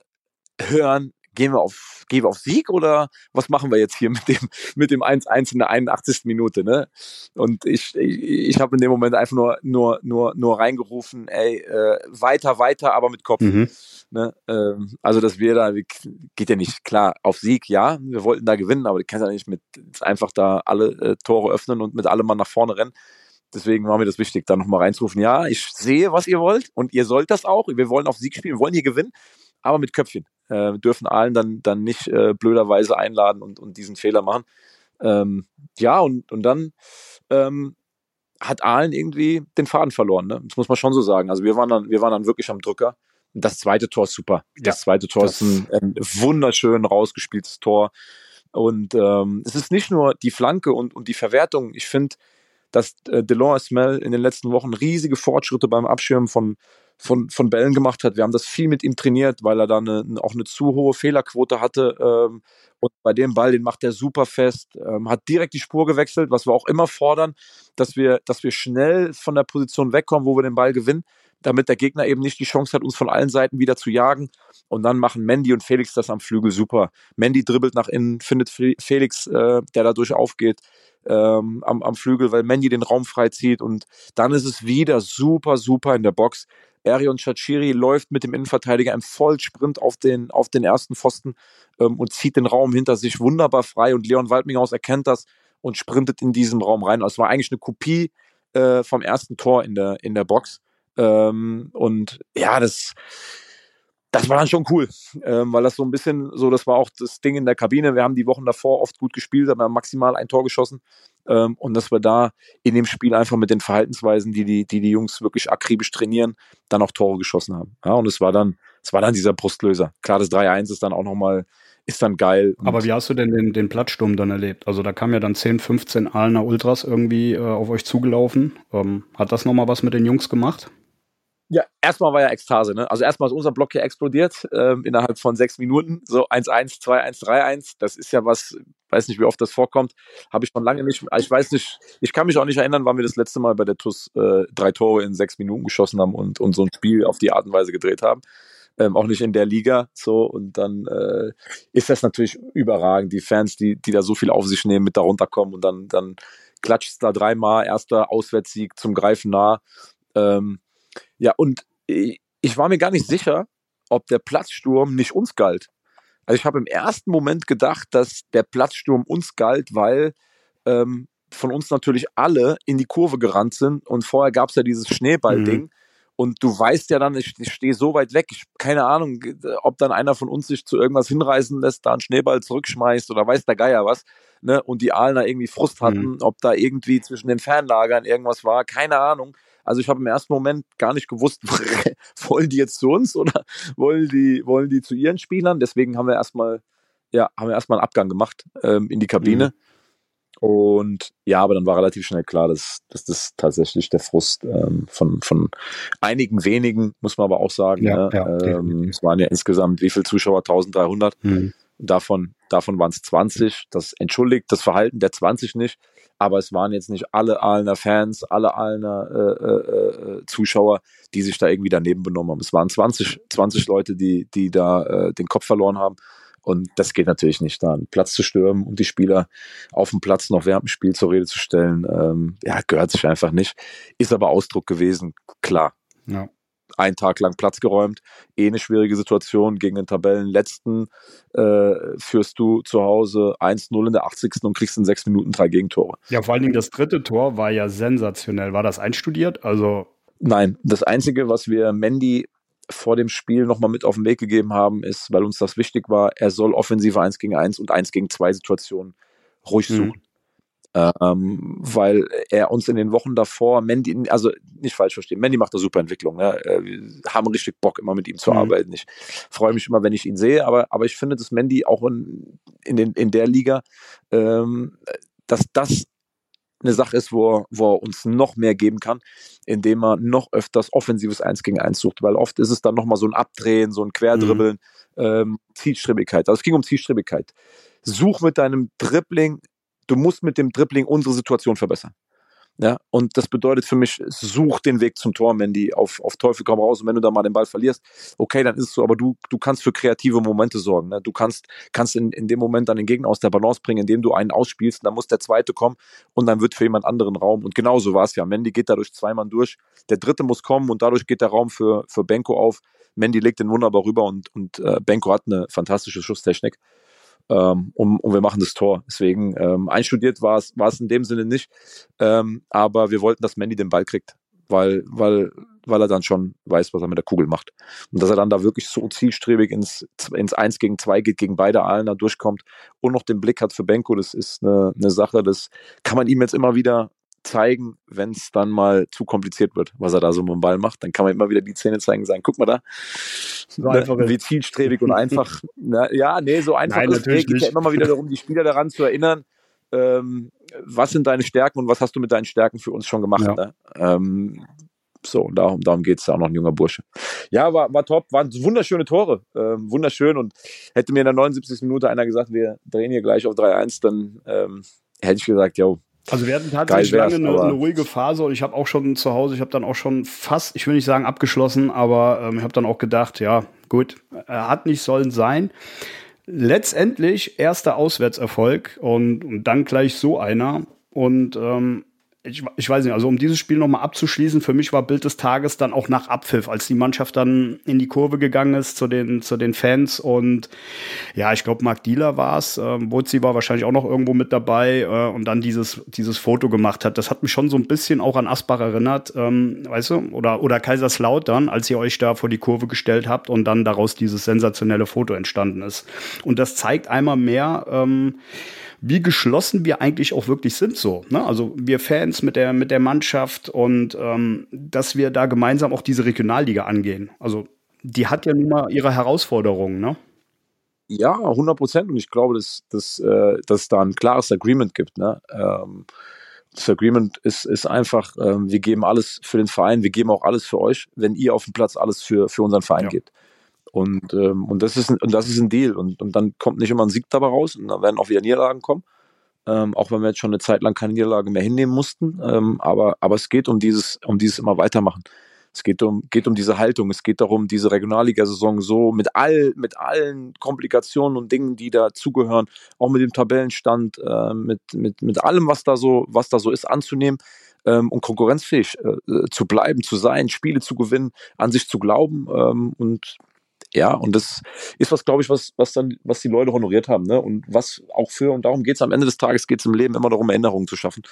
hören, gehen wir auf, gehen wir auf Sieg oder was machen wir jetzt hier mit dem, mit dem 1-1 in der 81. Minute, ne? Und ich, ich, ich habe in dem Moment einfach nur, nur, nur, nur reingerufen, ey, äh, weiter, weiter, aber mit Kopf. Mhm. Ne? Ähm, also, dass wir da, geht ja nicht klar auf Sieg, ja, wir wollten da gewinnen, aber du kannst ja nicht mit einfach da alle äh, Tore öffnen und mit allem mal nach vorne rennen. Deswegen war mir das wichtig, da nochmal reinzurufen. Ja, ich sehe, was ihr wollt und ihr sollt das auch. Wir wollen auf Sieg spielen, wir wollen hier gewinnen aber mit Köpfchen. Äh, dürfen allen dann, dann nicht äh, blöderweise einladen und, und diesen Fehler machen. Ähm, ja, und, und dann ähm, hat Aalen irgendwie den Faden verloren. Ne? Das muss man schon so sagen. Also wir waren dann, wir waren dann wirklich am Drücker. Das zweite Tor ist super. Das ja, zweite Tor das ist ein, ein wunderschön rausgespieltes Tor. Und ähm, es ist nicht nur die Flanke und, und die Verwertung. Ich finde, dass äh, Delon Esmel in den letzten Wochen riesige Fortschritte beim Abschirmen von, von, von Bällen gemacht hat. Wir haben das viel mit ihm trainiert, weil er da eine, auch eine zu hohe Fehlerquote hatte. Ähm, und bei dem Ball, den macht er super fest, ähm, hat direkt die Spur gewechselt, was wir auch immer fordern, dass wir, dass wir schnell von der Position wegkommen, wo wir den Ball gewinnen. damit der Gegner eben nicht die Chance hat, uns von allen Seiten wieder zu jagen. Und dann machen Mandy und Felix das am Flügel super. Mandy dribbelt nach innen, findet Felix, äh, der dadurch aufgeht, ähm, am, am Flügel, weil Mandy den Raum freizieht. Und dann ist es wieder super, super in der Box. Arion Chachiri läuft mit dem Innenverteidiger im Vollsprint auf den, auf den ersten Pfosten ähm, und zieht den Raum hinter sich wunderbar frei. Und Leon Waldminghaus erkennt das und sprintet in diesen Raum rein. Es war eigentlich eine Kopie äh, vom ersten Tor in der, in der Box. Ähm, und ja, das, das war dann schon cool, ähm, weil das so ein bisschen so, das war auch das Ding in der Kabine. Wir haben die Wochen davor oft gut gespielt, haben maximal ein Tor geschossen. Ähm, und dass wir da in dem Spiel einfach mit den Verhaltensweisen, die die, die, die Jungs wirklich akribisch trainieren, dann auch Tore geschossen haben. Ja, und es war dann, es war dann dieser Brustlöser. Klar, das 3-1 ist dann auch nochmal, ist dann geil. Aber wie hast du denn den, den Platzsturm dann erlebt? Also da kamen ja dann 10, 15 Aalener Ultras irgendwie äh, auf euch zugelaufen. Ähm, hat das nochmal was mit den Jungs gemacht? Ja, erstmal war ja Ekstase, ne? Also erstmal ist unser Block hier explodiert ähm, innerhalb von sechs Minuten. So 1-1, 2-1, 3-1. Das ist ja was, weiß nicht, wie oft das vorkommt. Habe ich schon lange nicht. Ich weiß nicht, ich kann mich auch nicht erinnern, wann wir das letzte Mal bei der TUS äh, drei Tore in sechs Minuten geschossen haben und, und so ein Spiel auf die Art und Weise gedreht haben. Ähm, auch nicht in der Liga so und dann äh, ist das natürlich überragend. Die Fans, die, die da so viel auf sich nehmen, mit da runterkommen und dann, dann klatscht es da dreimal, erster Auswärtssieg zum Greifen nah. Ähm, ja, und ich war mir gar nicht sicher, ob der Platzsturm nicht uns galt. Also ich habe im ersten Moment gedacht, dass der Platzsturm uns galt, weil ähm, von uns natürlich alle in die Kurve gerannt sind und vorher gab es ja dieses Schneeballding. Mhm. Und du weißt ja dann, ich, ich stehe so weit weg, ich, keine Ahnung, ob dann einer von uns sich zu irgendwas hinreißen lässt, da einen Schneeball zurückschmeißt oder weiß der Geier was, ne? Und die Aalener irgendwie Frust hatten, mhm. ob da irgendwie zwischen den Fanlagern irgendwas war, keine Ahnung. Also ich habe im ersten Moment gar nicht gewusst, wollen die jetzt zu uns oder wollen die, wollen die zu ihren Spielern? Deswegen haben wir erstmal, ja, haben wir erstmal einen Abgang gemacht ähm, in die Kabine. Mhm. Und ja, aber dann war relativ schnell klar, dass, dass das tatsächlich der Frust ähm, von, von einigen wenigen, muss man aber auch sagen. Ja, ne? ja, ähm, es waren ja insgesamt wie viele Zuschauer? 1300. Mhm. Davon, davon waren es 20. Das entschuldigt das Verhalten der 20 nicht aber es waren jetzt nicht alle Aalener Fans, alle Aalener äh, äh, äh, Zuschauer, die sich da irgendwie daneben benommen haben. Es waren 20, 20 Leute, die, die da äh, den Kopf verloren haben. Und das geht natürlich nicht, da einen Platz zu stürmen und die Spieler auf dem Platz noch während dem Spiel zur Rede zu stellen. Ähm, ja, gehört sich einfach nicht. Ist aber Ausdruck gewesen, klar. Ja einen Tag lang Platz geräumt. Eh eine schwierige Situation gegen den Tabellenletzten. Äh, führst du zu Hause 1-0 in der 80. und kriegst in sechs Minuten drei Gegentore. Ja, vor allen Dingen das dritte Tor war ja sensationell. War das einstudiert? Also Nein, das Einzige, was wir Mandy vor dem Spiel nochmal mit auf den Weg gegeben haben, ist, weil uns das wichtig war, er soll offensive 1 gegen 1 und 1 gegen 2 Situationen ruhig mhm. Ähm, weil er uns in den Wochen davor, Mandy, also nicht falsch verstehen, Mandy macht eine super Entwicklung. Ne? Äh, wir haben richtig Bock, immer mit ihm zu mhm. arbeiten. Ich freue mich immer, wenn ich ihn sehe, aber, aber ich finde, dass Mandy auch in, in, den, in der Liga, ähm, dass das eine Sache ist, wo er, wo er uns noch mehr geben kann, indem er noch öfters offensives Eins gegen Eins sucht, weil oft ist es dann nochmal so ein Abdrehen, so ein Querdribbeln, mhm. ähm, Zielstrebigkeit. Also es ging um Zielstrebigkeit. Such mit deinem Dribbling du musst mit dem Dribbling unsere Situation verbessern. Ja, und das bedeutet für mich, such den Weg zum Tor, Mandy, auf, auf Teufel komm raus. Und wenn du da mal den Ball verlierst, okay, dann ist es so, aber du, du kannst für kreative Momente sorgen. Ne? Du kannst, kannst in, in dem Moment dann den Gegner aus der Balance bringen, indem du einen ausspielst, dann muss der zweite kommen und dann wird für jemand anderen Raum. Und genauso war es ja. Mandy geht dadurch zweimal durch. Der dritte muss kommen und dadurch geht der Raum für, für Benko auf. Mandy legt den wunderbar rüber und, und äh, Benko hat eine fantastische Schusstechnik ähm, und, und wir machen das Tor. Deswegen ähm, einstudiert war es war es in dem Sinne nicht, ähm, aber wir wollten, dass Mandy den Ball kriegt, weil weil weil er dann schon weiß, was er mit der Kugel macht. Und dass er dann da wirklich so zielstrebig ins, ins 1 gegen 2 geht, gegen beide Aalener durchkommt und noch den Blick hat für Benko, das ist eine, eine Sache, das kann man ihm jetzt immer wieder zeigen, wenn es dann mal zu kompliziert wird, was er da so mit dem Ball macht. Dann kann man immer wieder die Zähne zeigen und sagen, guck mal da, so ne, wie zielstrebig und einfach. Na, ja, nee, so einfach Nein, ist es. geht ja immer mal wieder darum, die Spieler daran zu erinnern, ähm, was sind deine Stärken und was hast du mit deinen Stärken für uns schon gemacht. Ja. Ne? Ähm, so, und darum, darum geht es auch noch ein junger Bursche. Ja, war, war top, waren wunderschöne Tore, ähm, wunderschön. Und hätte mir in der 79. Minute einer gesagt, wir drehen hier gleich auf 3-1, dann ähm, hätte ich gesagt, jo, Also wir hatten tatsächlich lange eine, eine, ruhige Phase und ich habe auch schon zu Hause, ich habe dann auch schon fast, ich will nicht sagen abgeschlossen, aber ähm, ich habe dann auch gedacht, ja gut, er hat nicht sollen sein. Letztendlich erster Auswärtserfolg und, und dann gleich so einer und ähm, ich, ich weiß nicht, also um dieses Spiel nochmal abzuschließen, für mich war Bild des Tages dann auch nach Abpfiff, als die Mannschaft dann in die Kurve gegangen ist zu den, zu den Fans und ja, ich glaube, Marc Dieler war es, äh, Bozi war wahrscheinlich auch noch irgendwo mit dabei äh, und dann dieses, dieses Foto gemacht hat. Das hat mich schon so ein bisschen auch an Asbach erinnert, ähm, weißt du, oder, oder Kaiserslautern, als ihr euch da vor die Kurve gestellt habt und dann daraus dieses sensationelle Foto entstanden ist. Und das zeigt einmal mehr, ähm, wie geschlossen wir eigentlich auch wirklich sind so. Ne? Also wir Fans mit der, mit der Mannschaft und ähm, dass wir da gemeinsam auch diese Regionalliga angehen. Also die hat ja nun mal ihre Herausforderungen, ne? Ja, 100 Prozent. Und ich glaube, dass, dass, äh, dass es da ein klares Agreement gibt. Ne? Ähm, das Agreement ist, ist einfach, ähm, wir geben alles für den Verein, wir geben auch alles für euch, wenn ihr auf dem Platz alles für, für unseren Verein ja. gebt. Und, ähm, und, das ist ein, und das ist ein Deal. Und, und dann kommt nicht immer ein Sieg dabei raus und dann werden auch wieder Niederlagen kommen. Ähm, auch wenn wir jetzt schon eine Zeit lang keine Niederlage mehr hinnehmen mussten. Ähm, aber, aber es geht um dieses, um dieses immer weitermachen. Es geht um, geht um diese Haltung. Es geht darum, diese Regionalligasaison so mit all, mit allen Komplikationen und Dingen, die dazugehören, auch mit dem Tabellenstand, äh, mit, mit, mit allem, was da so, was da so ist, anzunehmen ähm, und konkurrenzfähig äh, zu bleiben, zu sein, Spiele zu gewinnen, an sich zu glauben ähm, und ja, und das ist was, glaube ich, was, was dann, was die Leute honoriert haben, ne? Und was auch für, und darum geht es am Ende des Tages, geht es im Leben immer darum, Erinnerungen zu schaffen.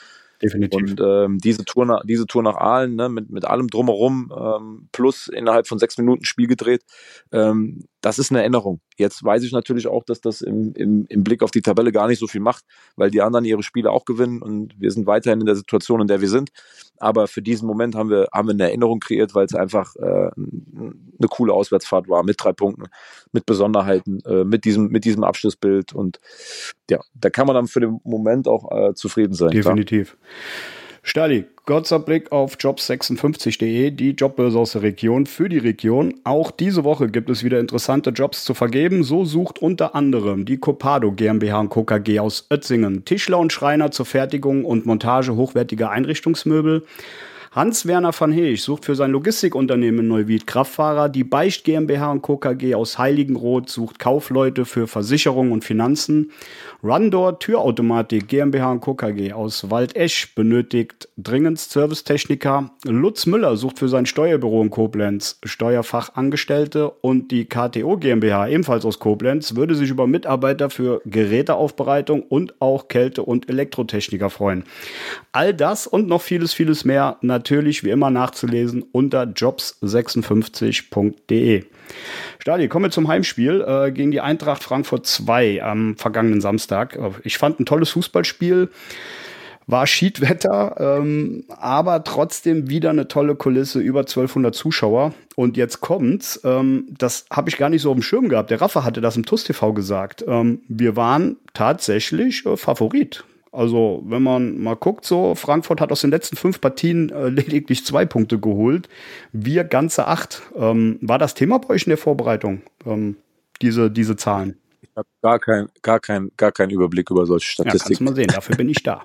Definitiv. Und ähm, diese Tour nach, diese Tour nach Aalen, ne, mit, mit allem drumherum, ähm, plus innerhalb von sechs Minuten Spiel gedreht, ähm, das ist eine Erinnerung. Jetzt weiß ich natürlich auch, dass das im, im, im Blick auf die Tabelle gar nicht so viel macht, weil die anderen ihre Spiele auch gewinnen und wir sind weiterhin in der Situation, in der wir sind. Aber für diesen Moment haben wir, haben wir eine Erinnerung kreiert, weil es einfach äh, eine coole Auswärtsfahrt war, mit drei Punkten, mit Besonderheiten, äh, mit, diesem, mit diesem Abschlussbild. Und ja, da kann man dann für den Moment auch äh, zufrieden sein. Definitiv. Klar. Stali, kurzer Blick auf jobs56.de, die Jobbörse aus der Region für die Region. Auch diese Woche gibt es wieder interessante Jobs zu vergeben. So sucht unter anderem die Copado GmbH und Co. KG aus Ötzingen Tischler und Schreiner zur Fertigung und Montage hochwertiger Einrichtungsmöbel. Hans-Werner van Heech sucht für sein Logistikunternehmen in Neuwied Kraftfahrer. Die Beicht GmbH und Co. KG aus Heiligenroth sucht Kaufleute für Versicherung und Finanzen. Rundor Türautomatik GmbH und Co. KG aus Waldesch benötigt dringend Servicetechniker. Lutz Müller sucht für sein Steuerbüro in Koblenz Steuerfachangestellte und die KTO GmbH ebenfalls aus Koblenz würde sich über Mitarbeiter für Geräteaufbereitung und auch Kälte- und Elektrotechniker freuen. All das und noch vieles, vieles mehr natürlich wie immer nachzulesen unter jobs56.de. Stadi, kommen wir zum Heimspiel äh, gegen die Eintracht Frankfurt 2 am vergangenen Samstag. Ich fand ein tolles Fußballspiel. War Schiedwetter, ähm, aber trotzdem wieder eine tolle Kulisse, über 1200 Zuschauer. Und jetzt kommt's, ähm, das habe ich gar nicht so auf dem Schirm gehabt. Der Raffa hatte das im TUS TV gesagt. Ähm, wir waren tatsächlich äh, Favorit. Also, wenn man mal guckt, so, Frankfurt hat aus den letzten fünf Partien äh, lediglich zwei Punkte geholt. Wir ganze acht. Ähm, war das Thema bei euch in der Vorbereitung, ähm, diese, diese Zahlen? Ich habe gar, kein, gar, kein, gar keinen Überblick über solche Statistiken. Ja, kannst du mal sehen, dafür bin ich da.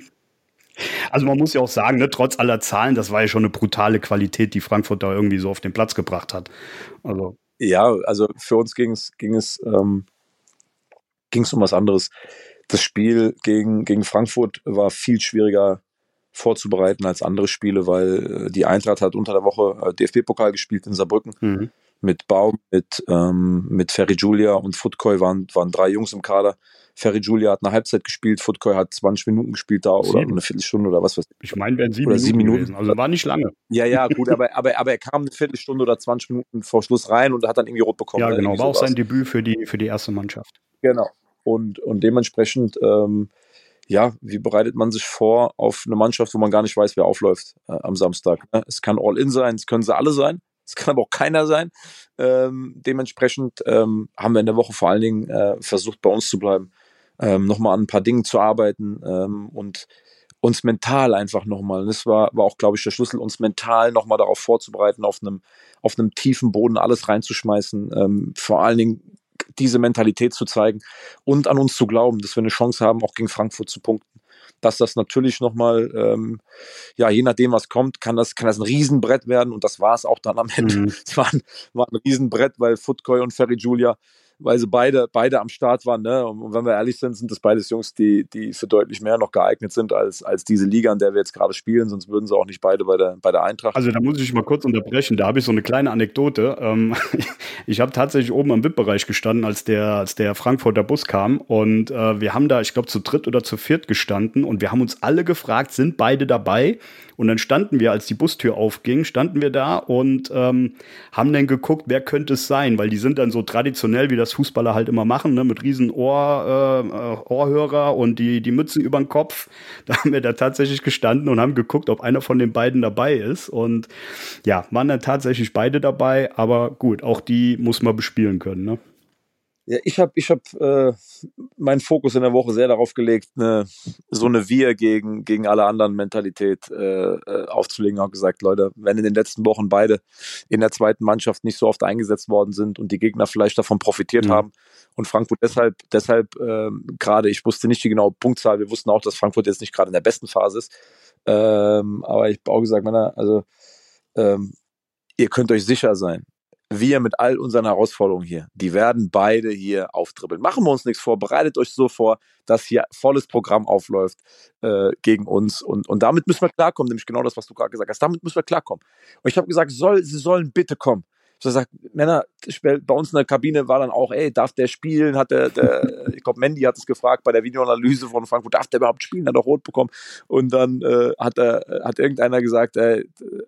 also man muss ja auch sagen, ne, trotz aller Zahlen, das war ja schon eine brutale Qualität, die Frankfurt da irgendwie so auf den Platz gebracht hat. Also. Ja, also für uns ging es, ging es, ähm, ging es um was anderes das Spiel gegen, gegen Frankfurt war viel schwieriger vorzubereiten als andere Spiele, weil äh, die Eintracht hat unter der Woche äh, DFB-Pokal gespielt in Saarbrücken. Mhm. Mit Baum, mit, ähm, mit Ferry Julia und Futkoy waren, waren drei Jungs im Kader. Ferry Julia hat eine Halbzeit gespielt, Futkoy hat 20 Minuten gespielt da oder eine Viertelstunde oder was weiß ich. Ich meine, wären sieben, Minuten, sieben Minuten gewesen. Also war nicht lange. Ja, ja, gut, aber, aber, aber er kam eine Viertelstunde oder 20 Minuten vor Schluss rein und hat dann irgendwie rot bekommen. Ja, genau, war auch sein Debüt für die, für die erste Mannschaft. Genau. Und, und dementsprechend, ähm, ja, wie bereitet man sich vor auf eine Mannschaft, wo man gar nicht weiß, wer aufläuft äh, am Samstag? Ne? Es kann All-In sein, es können sie alle sein, es kann aber auch keiner sein. Ähm, dementsprechend ähm, haben wir in der Woche vor allen Dingen äh, versucht, bei uns zu bleiben, ähm, nochmal an ein paar Dingen zu arbeiten ähm, und uns mental einfach nochmal, das war, war auch, glaube ich, der Schlüssel, uns mental nochmal darauf vorzubereiten, auf einem, auf einem tiefen Boden alles reinzuschmeißen, ähm, vor allen Dingen diese Mentalität zu zeigen und an uns zu glauben, dass wir eine Chance haben, auch gegen Frankfurt zu punkten. dass das natürlich nochmal, ähm, ja, je nachdem, was kommt, kann das, kann das ein Riesenbrett werden und das war es auch dann am Ende. Mhm. Es war ein, war ein Riesenbrett, weil Footkoy und Ferry Julia weil sie beide, beide am Start waren. Ne? Und wenn wir ehrlich sind, sind das beides Jungs, die, die für deutlich mehr noch geeignet sind als, als diese Liga, in der wir jetzt gerade spielen, sonst würden sie auch nicht beide bei der, bei der Eintracht. Also da muss ich mal kurz unterbrechen. Da habe ich so eine kleine Anekdote. Ähm, ich habe tatsächlich oben im VIP-Bereich gestanden, als der, als der Frankfurter Bus kam. Und äh, wir haben da, ich glaube, zu dritt oder zu viert gestanden und wir haben uns alle gefragt, sind beide dabei? Und dann standen wir, als die Bustür aufging, standen wir da und ähm, haben dann geguckt, wer könnte es sein, weil die sind dann so traditionell, wie das Fußballer halt immer machen, ne, mit riesen Ohr, äh, Ohrhörer und die, die Mützen über den Kopf. Da haben wir da tatsächlich gestanden und haben geguckt, ob einer von den beiden dabei ist. Und ja, waren dann tatsächlich beide dabei, aber gut, auch die muss man bespielen können. Ne? Ja, ich habe ich hab, äh, meinen Fokus in der Woche sehr darauf gelegt, eine, so eine Wir gegen, gegen alle anderen Mentalität äh, äh aufzulegen. Habe gesagt, Leute, wenn in den letzten Wochen beide in der zweiten Mannschaft nicht so oft eingesetzt worden sind und die Gegner vielleicht davon profitiert mhm. haben und Frankfurt deshalb, deshalb äh, gerade, ich wusste nicht die genaue Punktzahl, wir wussten auch, dass Frankfurt jetzt nicht gerade in der besten Phase ist. Ähm, aber ich habe auch gesagt, Männer, also ähm, ihr könnt euch sicher sein, wir mit all unseren Herausforderungen hier, die werden beide hier auftribbeln. Machen wir uns nichts vor, bereitet euch so vor, dass hier volles Programm aufläuft äh, gegen uns und, und damit müssen wir klarkommen, nämlich genau das, was du gerade gesagt hast, damit müssen wir klarkommen. Und ich habe gesagt, soll, sie sollen bitte kommen so sagt, Männer, bei uns in der Kabine war dann auch, ey, darf der spielen? Hat der, der ich glaube, Mandy hat es gefragt bei der Videoanalyse von Frankfurt, darf der überhaupt spielen? Hat er rot bekommen. Und dann äh, hat er, hat irgendeiner gesagt, äh,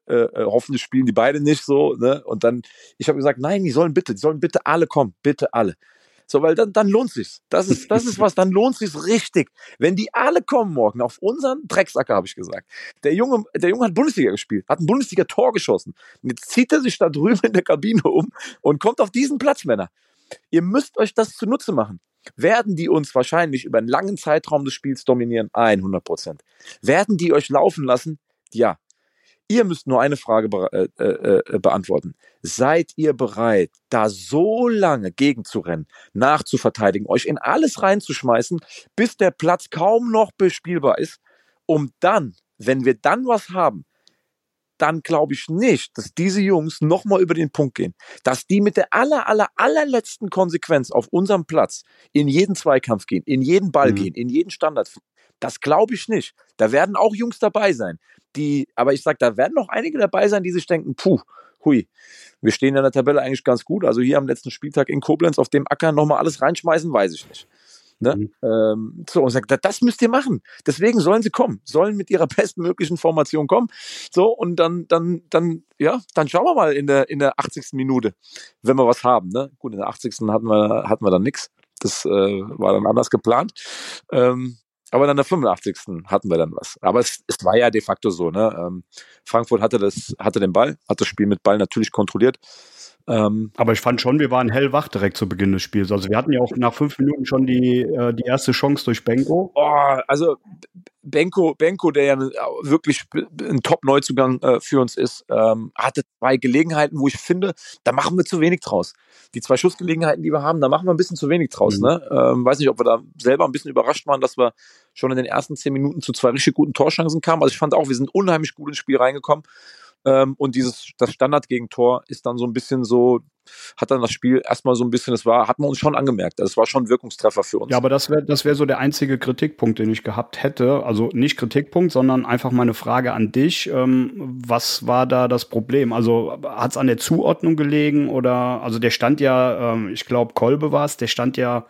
äh, hoffentlich spielen die beide nicht so. Ne? Und dann, ich habe gesagt, nein, die sollen bitte, die sollen bitte alle kommen, bitte alle. So, weil dann, dann lohnt sich's. Das ist, das ist was, dann lohnt sich's richtig. Wenn die alle kommen morgen auf unseren Drecksacker, habe ich gesagt. Der Junge, der Junge hat Bundesliga gespielt, hat ein Bundesliga-Tor geschossen. Und jetzt zieht er sich da drüben in der Kabine um und kommt auf diesen Platz, Männer. Ihr müsst euch das zunutze machen. Werden die uns wahrscheinlich über einen langen Zeitraum des Spiels dominieren? 100 Prozent. Werden die euch laufen lassen? Ja. Ihr müsst nur eine Frage be äh, äh, äh, beantworten. Seid ihr bereit, da so lange gegenzurennen, nachzuverteidigen, euch in alles reinzuschmeißen, bis der Platz kaum noch bespielbar ist, um dann, wenn wir dann was haben, dann glaube ich nicht, dass diese Jungs nochmal über den Punkt gehen. Dass die mit der aller, aller, allerletzten Konsequenz auf unserem Platz in jeden Zweikampf gehen, in jeden Ball mhm. gehen, in jeden Standard. Das glaube ich nicht. Da werden auch Jungs dabei sein, die, aber ich sag, da werden noch einige dabei sein, die sich denken, puh, hui, wir stehen in der Tabelle eigentlich ganz gut. Also hier am letzten Spieltag in Koblenz auf dem Acker nochmal alles reinschmeißen, weiß ich nicht. Ne? Mhm. Ähm, so, und sagt, das müsst ihr machen. Deswegen sollen sie kommen, sollen mit ihrer bestmöglichen Formation kommen. So, und dann, dann, dann, ja, dann schauen wir mal in der, in der 80. Minute, wenn wir was haben. Ne? Gut, in der 80. hatten wir, hatten wir dann nichts. Das äh, war dann anders geplant. Ähm, aber dann der 85. hatten wir dann was. Aber es, es war ja de facto so. Ne? Ähm, Frankfurt hatte, das, hatte den Ball, hat das Spiel mit Ball natürlich kontrolliert. Ähm, aber ich fand schon, wir waren hellwach direkt zu Beginn des Spiels. Also wir hatten ja auch nach fünf Minuten schon die, äh, die erste Chance durch Benko. Oh, also Benko, Benko, der ja wirklich ein Top-Neuzugang äh, für uns ist, ähm, hatte zwei Gelegenheiten, wo ich finde, da machen wir zu wenig draus. Die zwei Schussgelegenheiten, die wir haben, da machen wir ein bisschen zu wenig draus. Mhm. Ne? Ähm, weiß nicht, ob wir da selber ein bisschen überrascht waren, dass wir schon in den ersten zehn Minuten zu zwei richtig guten Torchancen kamen. Also ich fand auch, wir sind unheimlich gut ins Spiel reingekommen. Ähm, und dieses, das Standardgegentor ist dann so ein bisschen so, hat dann das Spiel erstmal so ein bisschen, das war, hat man uns schon angemerkt. Das war schon ein Wirkungstreffer für uns. Ja, aber das wäre das wäre so der einzige Kritikpunkt, den ich gehabt hätte. Also nicht Kritikpunkt, sondern einfach meine Frage an dich. Ähm, was war da das Problem? Also hat es an der Zuordnung gelegen oder, also der stand ja, ähm, ich glaube, Kolbe war es, der stand ja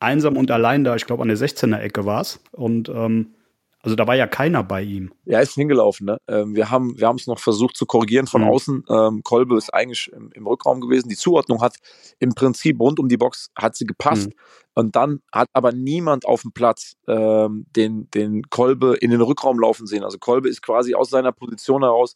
einsam und allein da, ich glaube, an der 16er Ecke war es. Und ähm, also da war ja keiner bei ihm. Er ist hingelaufen. Ne? Ähm, wir haben wir es noch versucht zu korrigieren von mhm. außen. Ähm, Kolbe ist eigentlich im, im, Rückraum gewesen. Die Zuordnung hat im Prinzip rund um die Box hat sie gepasst. Mhm. Und dann hat aber niemand auf dem Platz ähm, den den Kolbe in den Rückraum laufen sehen. Also Kolbe ist quasi aus seiner Position heraus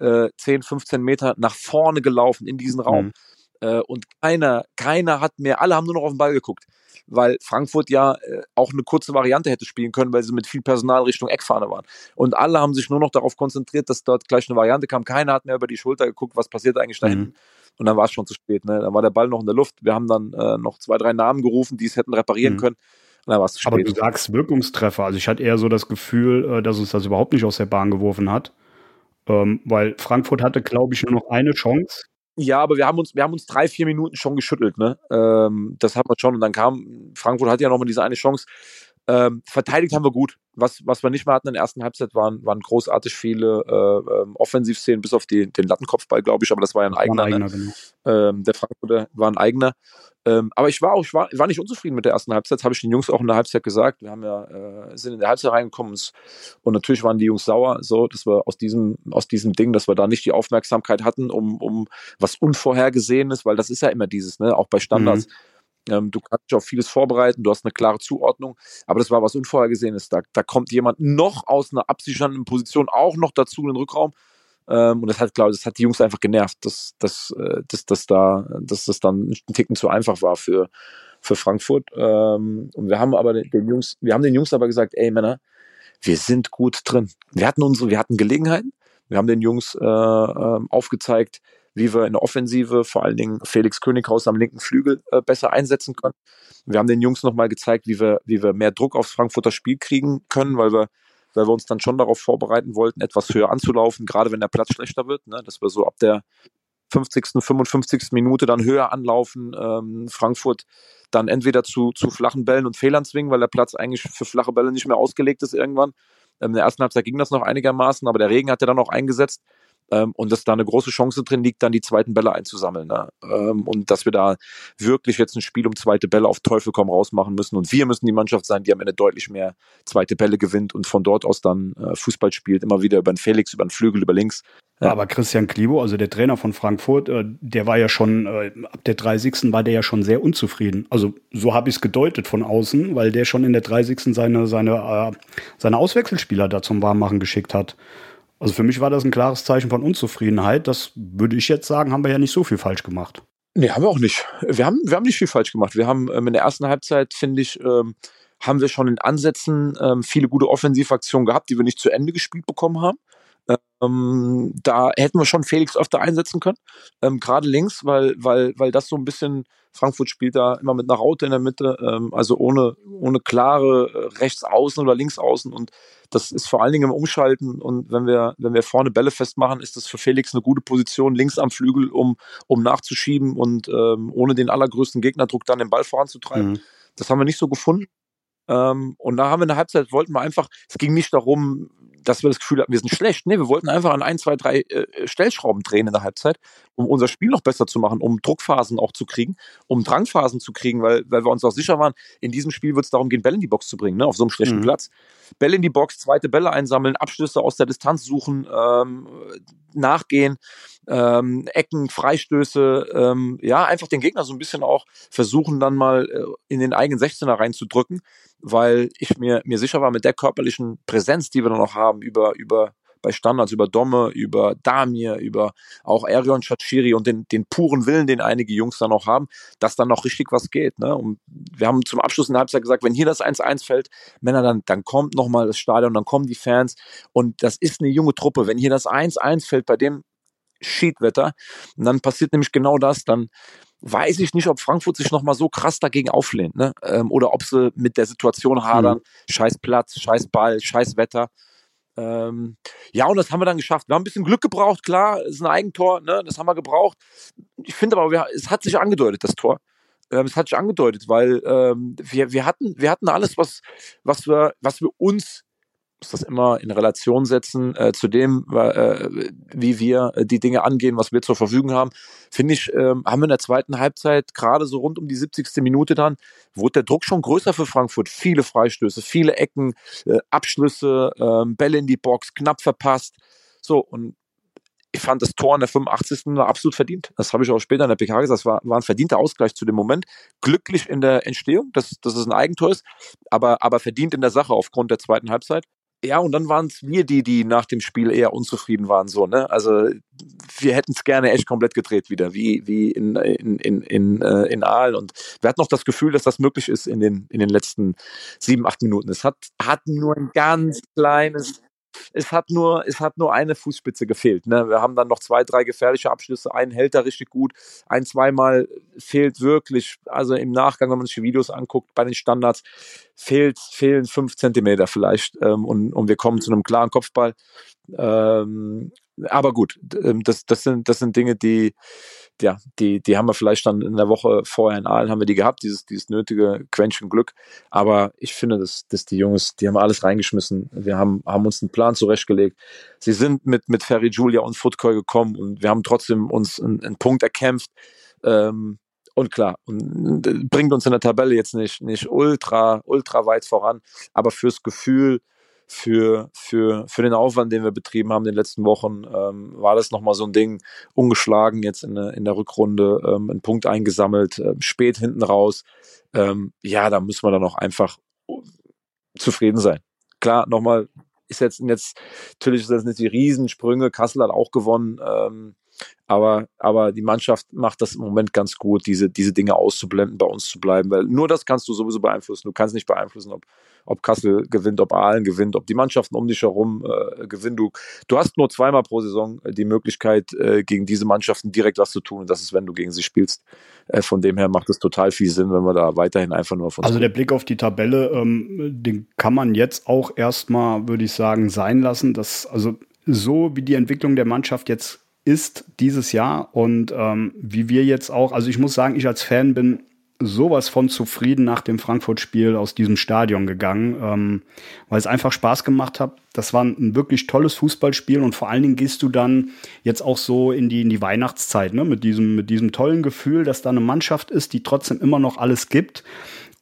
äh, 10, 15 Meter nach vorne gelaufen in diesen Raum. Mhm. Äh, und keiner keiner hat mehr. Alle haben nur noch auf den Ball geguckt weil Frankfurt ja äh, auch eine kurze Variante hätte spielen können, weil sie mit viel Personal Richtung Eckfahne waren. Und alle haben sich nur noch darauf konzentriert, dass dort gleich eine Variante kam. Keiner hat mehr über die Schulter geguckt, was passiert eigentlich da mhm. hinten. Mhm. Und dann war es schon zu spät. Ne? Dann war der Ball noch in der Luft. Wir haben dann äh, noch zwei, drei Namen gerufen, die es hätten reparieren mhm. können. dann war es zu spät. Aber du sagst Wirkungstreffer. Also ich hatte eher so das Gefühl, äh, dass uns das überhaupt nicht aus der Bahn geworfen hat. Ähm, weil Frankfurt hatte, glaube ich, nur noch eine Chance. Ja, aber wir haben uns, wir haben uns drei, vier Minuten schon geschüttelt, ne? Ähm, das hat man schon. Und dann kam, Frankfurt hatte ja nochmal diese eine Chance. Ähm, verteidigt haben wir gut. Was, was wir nicht mehr hatten in der ersten Halbzeit, waren, waren großartig viele äh, ähm, Offensivszenen, bis auf die, den Lattenkopfball, glaube ich, aber das war ja ein eigener. Ein eigener ne? genau. ähm, der Frankfurter war ein eigener. Ähm, aber ich war auch, ich war, war nicht unzufrieden mit der ersten Halbzeit, das habe ich den Jungs auch in der Halbzeit gesagt. Wir haben ja, äh, sind in der Halbzeit reingekommen und natürlich waren die Jungs sauer, so, dass wir aus diesem, aus diesem Ding, dass wir da nicht die Aufmerksamkeit hatten, um, um was Unvorhergesehenes, weil das ist ja immer dieses, ne, auch bei Standards. Mhm. Ähm, du kannst dich auf vieles vorbereiten, du hast eine klare Zuordnung, aber das war was Unvorhergesehenes. Da, da kommt jemand noch aus einer absichernden Position auch noch dazu in den Rückraum. Ähm, und das hat, glaube ich, das hat die Jungs einfach genervt, dass, dass, äh, dass, dass, da, dass das dann ein Ticken zu einfach war für, für Frankfurt. Ähm, und wir haben aber den Jungs, wir haben den Jungs aber gesagt, ey Männer, wir sind gut drin. Wir hatten unsere, wir hatten Gelegenheiten. Wir haben den Jungs äh, äh, aufgezeigt, wie wir in der Offensive vor allen Dingen Felix Könighaus am linken Flügel äh, besser einsetzen können. Wir haben den Jungs nochmal gezeigt, wie wir, wie wir mehr Druck aufs Frankfurter Spiel kriegen können, weil wir, weil wir uns dann schon darauf vorbereiten wollten, etwas höher anzulaufen, gerade wenn der Platz schlechter wird, ne, dass wir so ab der 50., 55. Minute dann höher anlaufen, ähm, Frankfurt dann entweder zu, zu flachen Bällen und Fehlern zwingen, weil der Platz eigentlich für flache Bälle nicht mehr ausgelegt ist irgendwann. In der ersten Halbzeit ging das noch einigermaßen, aber der Regen hat ja dann auch eingesetzt ähm, und dass da eine große Chance drin liegt, dann die zweiten Bälle einzusammeln. Ne? Ähm, und dass wir da wirklich jetzt ein Spiel um zweite Bälle auf Teufel komm raus machen müssen. Und wir müssen die Mannschaft sein, die am Ende deutlich mehr zweite Bälle gewinnt und von dort aus dann äh, Fußball spielt, immer wieder über den Felix, über den Flügel, über links. Ja. Aber Christian Klibo, also der Trainer von Frankfurt, äh, der war ja schon, äh, ab der 30. war der ja schon sehr unzufrieden. Also so habe ich es gedeutet von außen, weil der schon in der 30. seine, seine, äh, seine Auswechselspieler da zum Warmmachen geschickt hat. Also für mich war das ein klares Zeichen von Unzufriedenheit. Das würde ich jetzt sagen, haben wir ja nicht so viel falsch gemacht. Nee, haben wir auch nicht. Wir haben, wir haben nicht viel falsch gemacht. Wir haben ähm, in der ersten Halbzeit, finde ich, ähm, haben wir schon in Ansätzen ähm, viele gute Offensivaktionen gehabt, die wir nicht zu Ende gespielt bekommen haben. Ähm, da hätten wir schon Felix öfter einsetzen können, ähm, gerade links, weil, weil, weil das so ein bisschen, Frankfurt spielt da immer mit einer Raute in der Mitte, ähm, also ohne, ohne klare äh, rechts außen oder links außen und das ist vor allen Dingen im Umschalten und wenn wir, wenn wir vorne Bälle festmachen, ist das für Felix eine gute Position links am Flügel, um, um nachzuschieben und ähm, ohne den allergrößten Gegnerdruck dann den Ball voranzutreiben. Mhm. Das haben wir nicht so gefunden. Ähm, und da haben wir in der Halbzeit, wollten wir einfach, es ging nicht darum, dass wir das Gefühl hatten, wir sind schlecht. Nee, wir wollten einfach an ein, zwei, drei äh, Stellschrauben drehen in der Halbzeit, um unser Spiel noch besser zu machen, um Druckphasen auch zu kriegen, um Drangphasen zu kriegen, weil, weil wir uns auch sicher waren, in diesem Spiel wird es darum gehen, Bälle in die Box zu bringen, ne, auf so einem schlechten mhm. Platz. Bälle in die Box, zweite Bälle einsammeln, Abschlüsse aus der Distanz suchen, ähm, nachgehen, ähm, Ecken, Freistöße, ähm, ja, einfach den Gegner so ein bisschen auch versuchen, dann mal äh, in den eigenen 16er reinzudrücken weil ich mir, mir sicher war, mit der körperlichen Präsenz, die wir dann noch haben, über, über bei Standards, über Domme, über Damir, über auch Erion Chachiri und den, den puren Willen, den einige Jungs dann noch haben, dass dann noch richtig was geht. Ne? Und wir haben zum Abschluss in der Halbzeit gesagt, wenn hier das 1-1 fällt, Männer, dann, dann kommt nochmal das Stadion, dann kommen die Fans und das ist eine junge Truppe. Wenn hier das 1-1 fällt bei dem Schiedwetter, dann passiert nämlich genau das, dann weiß ich nicht, ob Frankfurt sich nochmal so krass dagegen auflehnt, ne? Ähm, oder ob sie mit der Situation hadern, mhm. scheiß Platz, scheiß Ball, scheiß Wetter. Ähm, ja, und das haben wir dann geschafft. Wir haben ein bisschen Glück gebraucht, klar, es ist ein Eigentor, ne? das haben wir gebraucht. Ich finde aber, wir, es hat sich angedeutet, das Tor. Ähm, es hat sich angedeutet, weil ähm, wir, wir, hatten, wir hatten alles, was, was, wir, was wir uns muss das immer in Relation setzen äh, zu dem, äh, wie wir äh, die Dinge angehen, was wir zur Verfügung haben. Finde ich, ähm, haben wir in der zweiten Halbzeit, gerade so rund um die 70. Minute dann, wurde der Druck schon größer für Frankfurt. Viele Freistöße, viele Ecken, äh, Abschlüsse, äh, Bälle in die Box, knapp verpasst. So, und ich fand das Tor in der 85. war absolut verdient. Das habe ich auch später in der PK gesagt. Das war, war ein verdienter Ausgleich zu dem Moment. Glücklich in der Entstehung, dass, dass es ein Eigentor ist, aber, aber verdient in der Sache aufgrund der zweiten Halbzeit. Ja, und dann waren es wir die, die nach dem Spiel eher unzufrieden waren. So, ne? Also wir hätten es gerne echt komplett gedreht wieder, wie, wie in, in, in, in, äh, in Aal. Und wir hatten noch das Gefühl, dass das möglich ist in den, in den letzten sieben, acht Minuten. Es hat, hat nur ein ganz kleines es hat nur, es hat nur eine Fußspitze gefehlt. Ne? Wir haben dann noch zwei, drei gefährliche Abschlüsse. Einen hält er richtig gut. Ein, zweimal fehlt wirklich, also im Nachgang, wenn man sich die Videos anguckt, bei den Standards, fehlt, fehlen fünf Zentimeter vielleicht. Ähm, und, und wir kommen zu einem klaren Kopfball. Ähm, aber gut, ähm, das, das, sind, das sind Dinge, die, ja, die, die haben wir vielleicht dann in der Woche vorher in Aalen haben wir die gehabt, dieses, dieses nötige Quäntchen Glück. Aber ich finde, dass, dass die Jungs, die haben alles reingeschmissen. Wir haben, haben uns einen Plan zurechtgelegt. Sie sind mit, mit Ferry Julia und Footkoi gekommen und wir haben trotzdem uns einen, einen Punkt erkämpft. Ähm, und klar, äh, bringt uns in der Tabelle jetzt nicht, nicht ultra, ultra weit voran, aber fürs Gefühl, für, für, für den Aufwand, den wir betrieben haben in den letzten Wochen, ähm, war das nochmal so ein Ding, ungeschlagen jetzt in, der, in der Rückrunde, ähm, einen Punkt eingesammelt, äh, spät hinten raus. Ähm, ja, da müssen wir dann auch einfach zufrieden sein. Klar, nochmal, ist jetzt, jetzt natürlich ist das nicht die Riesensprünge, Kassel hat auch gewonnen, ähm, aber, aber die Mannschaft macht das im Moment ganz gut, diese, diese Dinge auszublenden, bei uns zu bleiben, weil nur das kannst du sowieso beeinflussen. Du kannst nicht beeinflussen, ob, ob Kassel gewinnt, ob Aalen gewinnt, ob die Mannschaften um dich herum äh, gewinnen. Du, du hast nur zweimal pro Saison äh, die Möglichkeit, äh, gegen diese Mannschaften direkt was zu tun. Und das ist, wenn du gegen sie spielst. Äh, von dem her macht es total viel Sinn, wenn wir da weiterhin einfach nur von. Also der Blick auf die Tabelle, ähm, den kann man jetzt auch erstmal, würde ich sagen, sein lassen. Dass, also so wie die Entwicklung der Mannschaft jetzt ist dieses Jahr und ähm, wie wir jetzt auch, also ich muss sagen, ich als Fan bin sowas von zufrieden nach dem Frankfurt-Spiel aus diesem Stadion gegangen, ähm, weil es einfach Spaß gemacht hat. Das war ein wirklich tolles Fußballspiel und vor allen Dingen gehst du dann jetzt auch so in die, in die Weihnachtszeit, ne? mit, diesem, mit diesem tollen Gefühl, dass da eine Mannschaft ist, die trotzdem immer noch alles gibt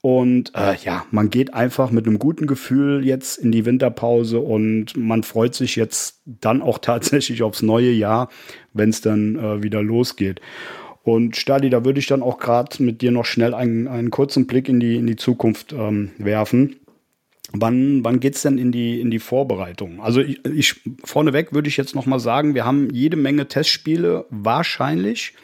und äh, ja, man geht einfach mit einem guten Gefühl jetzt in die Winterpause und man freut sich jetzt dann auch tatsächlich aufs neue Jahr, wenn es dann äh, wieder losgeht. Und Stadi, da würde ich dann auch gerade mit dir noch schnell einen, einen kurzen Blick in die, in die Zukunft ähm, werfen. Wann, wann geht's denn in die, in die Vorbereitung? Also ich, ich vorneweg würde ich jetzt noch mal sagen, wir haben jede Menge Testspiele wahrscheinlich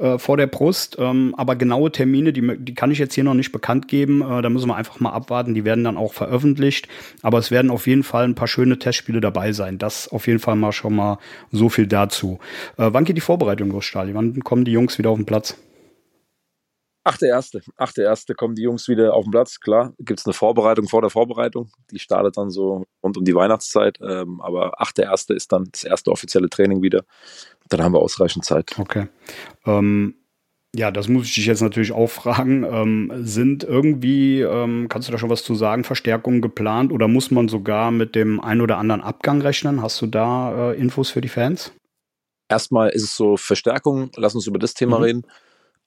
äh, vor der Brust. Ähm, aber genaue Termine, die, die kann ich jetzt hier noch nicht bekannt geben. Äh, da müssen wir einfach mal abwarten. Die werden dann auch veröffentlicht. Aber es werden auf jeden Fall ein paar schöne Testspiele dabei sein. Das auf jeden Fall mal schon mal so viel dazu. Äh, wann geht die Vorbereitung los, Stali? Wann kommen die Jungs wieder auf den Platz? Achte erste. Achte erste kommen die Jungs wieder auf den Platz. Klar, gibt es eine Vorbereitung vor der Vorbereitung. Die startet dann so rund um die Weihnachtszeit. Ähm, aber achte erste ist dann das erste offizielle Training wieder dann haben wir ausreichend Zeit. Okay. Ähm, ja, das muss ich dich jetzt natürlich auch fragen. Ähm, sind irgendwie, ähm, kannst du da schon was zu sagen, Verstärkungen geplant oder muss man sogar mit dem ein oder anderen Abgang rechnen? Hast du da äh, Infos für die Fans? Erstmal ist es so Verstärkung, lass uns über das Thema mhm. reden.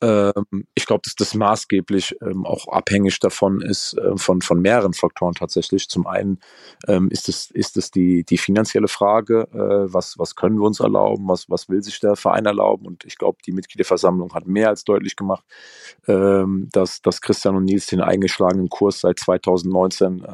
Ähm, ich glaube, dass das maßgeblich ähm, auch abhängig davon ist, äh, von, von mehreren Faktoren tatsächlich. Zum einen ähm, ist es, ist es die, die finanzielle Frage, äh, was, was können wir uns erlauben, was, was will sich der Verein erlauben? Und ich glaube, die Mitgliederversammlung hat mehr als deutlich gemacht, dass, dass Christian und Nils den eingeschlagenen Kurs seit 2019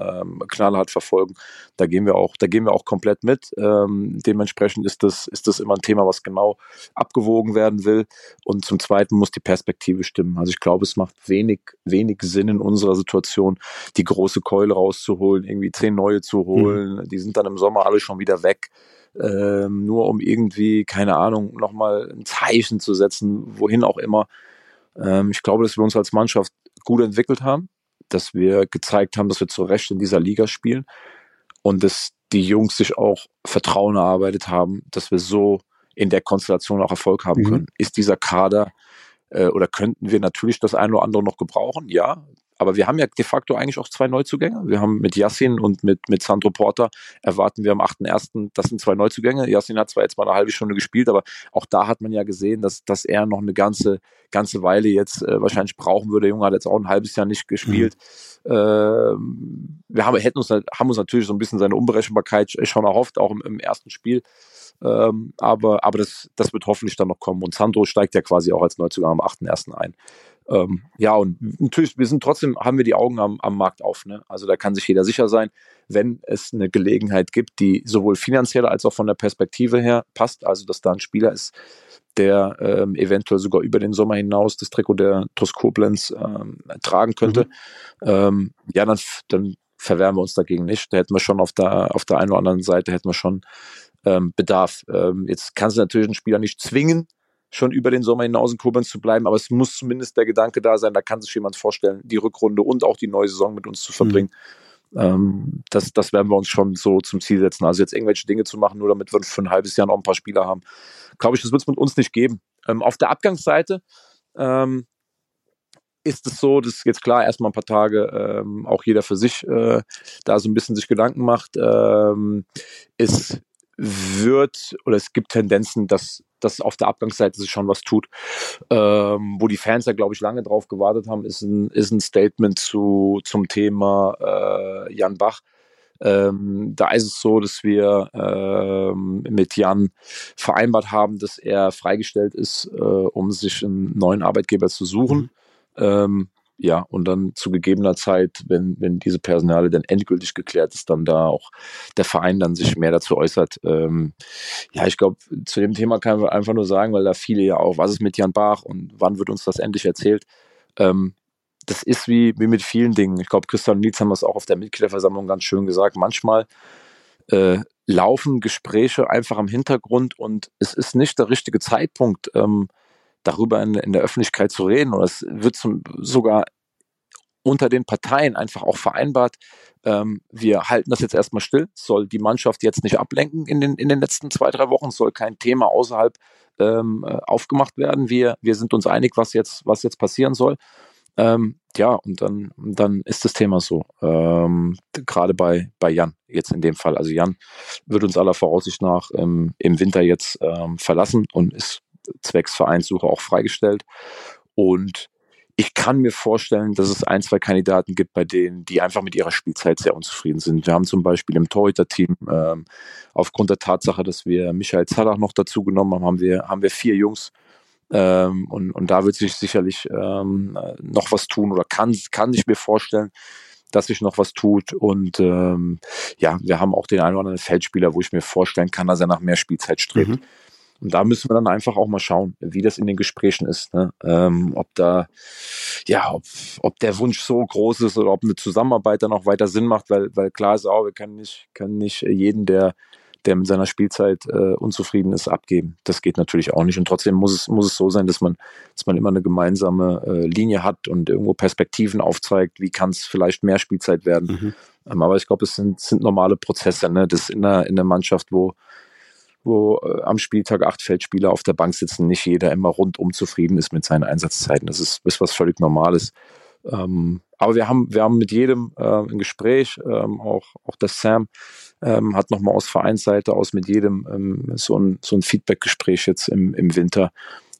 knallhart verfolgen. Da gehen wir auch, da gehen wir auch komplett mit. dementsprechend ist das, ist das immer ein Thema, was genau abgewogen werden will. Und zum Zweiten muss die Perspektive Perspektive stimmen. Also ich glaube, es macht wenig, wenig Sinn in unserer Situation, die große Keule rauszuholen, irgendwie zehn neue zu holen. Mhm. Die sind dann im Sommer alle schon wieder weg. Ähm, nur um irgendwie, keine Ahnung, nochmal ein Zeichen zu setzen, wohin auch immer. Ähm, ich glaube, dass wir uns als Mannschaft gut entwickelt haben, dass wir gezeigt haben, dass wir zu Recht in dieser Liga spielen und dass die Jungs sich auch Vertrauen erarbeitet haben, dass wir so in der Konstellation auch Erfolg haben mhm. können. Ist dieser Kader äh, oder könnten wir natürlich das eine oder andere noch gebrauchen, ja. Aber wir haben ja de facto eigentlich auch zwei Neuzugänge. Wir haben mit Yassin und mit, mit Sandro Porter erwarten wir am 8.1., das sind zwei Neuzugänge. Yassin hat zwar jetzt mal eine halbe Stunde gespielt, aber auch da hat man ja gesehen, dass, dass er noch eine ganze, ganze Weile jetzt äh, wahrscheinlich brauchen würde. Der Junge hat jetzt auch ein halbes Jahr nicht gespielt. Mhm. Ähm, wir haben, hätten uns, haben uns natürlich so ein bisschen seine Unberechenbarkeit schon erhofft, auch im, im ersten Spiel. Ähm, aber aber das, das wird hoffentlich dann noch kommen. Und Sandro steigt ja quasi auch als Neuzugang am 8.1. ein. Ähm, ja, und natürlich, wir sind trotzdem, haben wir die Augen am, am Markt auf. Ne? Also da kann sich jeder sicher sein, wenn es eine Gelegenheit gibt, die sowohl finanziell als auch von der Perspektive her passt, also dass da ein Spieler ist, der ähm, eventuell sogar über den Sommer hinaus das Trikot der TuS Koblenz ähm, tragen könnte, mhm. ähm, ja, dann, dann verwehren wir uns dagegen nicht. Da hätten wir schon auf der, auf der einen oder anderen Seite hätten wir schon ähm, Bedarf. Ähm, jetzt kannst du natürlich einen Spieler nicht zwingen, schon über den Sommer hinaus in Koblenz zu bleiben, aber es muss zumindest der Gedanke da sein, da kann sich jemand vorstellen, die Rückrunde und auch die neue Saison mit uns zu verbringen. Mhm. Ähm, das, das werden wir uns schon so zum Ziel setzen. Also jetzt irgendwelche Dinge zu machen, nur damit wir für ein halbes Jahr noch ein paar Spieler haben, glaube ich, das wird es mit uns nicht geben. Ähm, auf der Abgangsseite ähm, ist es so, dass jetzt klar erstmal ein paar Tage ähm, auch jeder für sich äh, da so ein bisschen sich Gedanken macht. Ähm, es wird oder es gibt Tendenzen, dass, dass auf der Abgangsseite sich schon was tut. Ähm, wo die Fans ja, glaube ich, lange drauf gewartet haben, ist ein, ist ein Statement zu, zum Thema äh, Jan Bach. Ähm, da ist es so, dass wir ähm, mit Jan vereinbart haben, dass er freigestellt ist, äh, um sich einen neuen Arbeitgeber zu suchen. Mhm. Ja, und dann zu gegebener Zeit, wenn, wenn diese Personale dann endgültig geklärt ist, dann da auch der Verein dann sich mehr dazu äußert. Ähm, ja, ich glaube, zu dem Thema kann man einfach nur sagen, weil da viele ja auch, was ist mit Jan Bach und wann wird uns das endlich erzählt? Ähm, das ist wie, wie mit vielen Dingen. Ich glaube, Christian und Nils haben das auch auf der Mitgliederversammlung ganz schön gesagt. Manchmal äh, laufen Gespräche einfach am Hintergrund und es ist nicht der richtige Zeitpunkt. Ähm, darüber in, in der Öffentlichkeit zu reden. Oder es wird zum, sogar unter den Parteien einfach auch vereinbart, ähm, wir halten das jetzt erstmal still, soll die Mannschaft jetzt nicht ablenken in den, in den letzten zwei, drei Wochen, soll kein Thema außerhalb ähm, äh, aufgemacht werden. Wir, wir sind uns einig, was jetzt, was jetzt passieren soll. Ähm, ja, und dann, dann ist das Thema so. Ähm, Gerade bei, bei Jan, jetzt in dem Fall. Also Jan wird uns aller Voraussicht nach ähm, im Winter jetzt ähm, verlassen und ist zwecks Vereinssuche auch freigestellt. Und ich kann mir vorstellen, dass es ein, zwei Kandidaten gibt, bei denen, die einfach mit ihrer Spielzeit sehr unzufrieden sind. Wir haben zum Beispiel im Torhüter-Team ähm, aufgrund der Tatsache, dass wir Michael Zallach noch dazu genommen haben, haben wir, haben wir vier Jungs. Ähm, und, und da wird sich sicherlich ähm, noch was tun oder kann, kann ich mir vorstellen, dass sich noch was tut. Und ähm, ja, wir haben auch den einen oder anderen Feldspieler, wo ich mir vorstellen kann, dass er nach mehr Spielzeit strebt. Mhm. Und da müssen wir dann einfach auch mal schauen, wie das in den Gesprächen ist. Ne? Ähm, ob da, ja, ob, ob der Wunsch so groß ist oder ob eine Zusammenarbeit dann auch weiter Sinn macht, weil, weil klar ist auch, wir können nicht, können nicht jeden, der, der mit seiner Spielzeit äh, unzufrieden ist, abgeben. Das geht natürlich auch nicht. Und trotzdem muss es, muss es so sein, dass man, dass man immer eine gemeinsame äh, Linie hat und irgendwo Perspektiven aufzeigt, wie kann es vielleicht mehr Spielzeit werden. Mhm. Ähm, aber ich glaube, es sind, sind normale Prozesse. Ne? Das in der, in der Mannschaft, wo wo äh, am Spieltag acht Feldspieler auf der Bank sitzen, nicht jeder immer rundum zufrieden ist mit seinen Einsatzzeiten. Das ist, ist was völlig Normales. Ähm, aber wir haben, wir haben mit jedem äh, ein Gespräch, ähm, auch, auch der Sam ähm, hat nochmal aus Vereinsseite aus mit jedem ähm, so ein, so ein Feedback-Gespräch jetzt im, im Winter.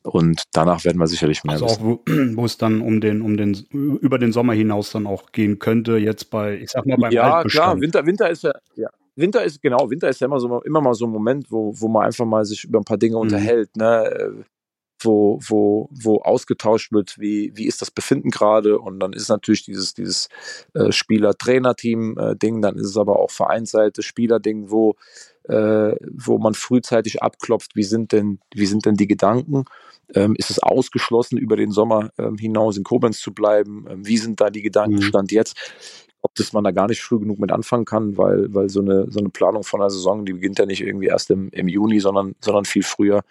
Und danach werden wir sicherlich mehr also auch, wo, wo, es dann um den, um den, über den Sommer hinaus dann auch gehen könnte, jetzt bei, ich sag mal, beim Ja, klar, Winter, Winter ist ja, ja, Winter ist, genau, Winter ist ja immer so immer mal so ein Moment, wo, wo man einfach mal sich über ein paar Dinge mhm. unterhält, ne? Wo, wo, wo ausgetauscht wird, wie, wie ist das Befinden gerade und dann ist natürlich dieses, dieses äh, Spieler-Trainer-Team-Ding, äh, dann ist es aber auch Vereinsseite, Spieler-Ding, wo, äh, wo man frühzeitig abklopft, wie sind denn, wie sind denn die Gedanken? Ähm, ist es ausgeschlossen, über den Sommer ähm, hinaus in Koblenz zu bleiben? Ähm, wie sind da die Gedanken mhm. Stand jetzt? Ob das man da gar nicht früh genug mit anfangen kann, weil, weil so eine, so eine Planung von einer Saison, die beginnt ja nicht irgendwie erst im, im Juni, sondern, sondern viel früher.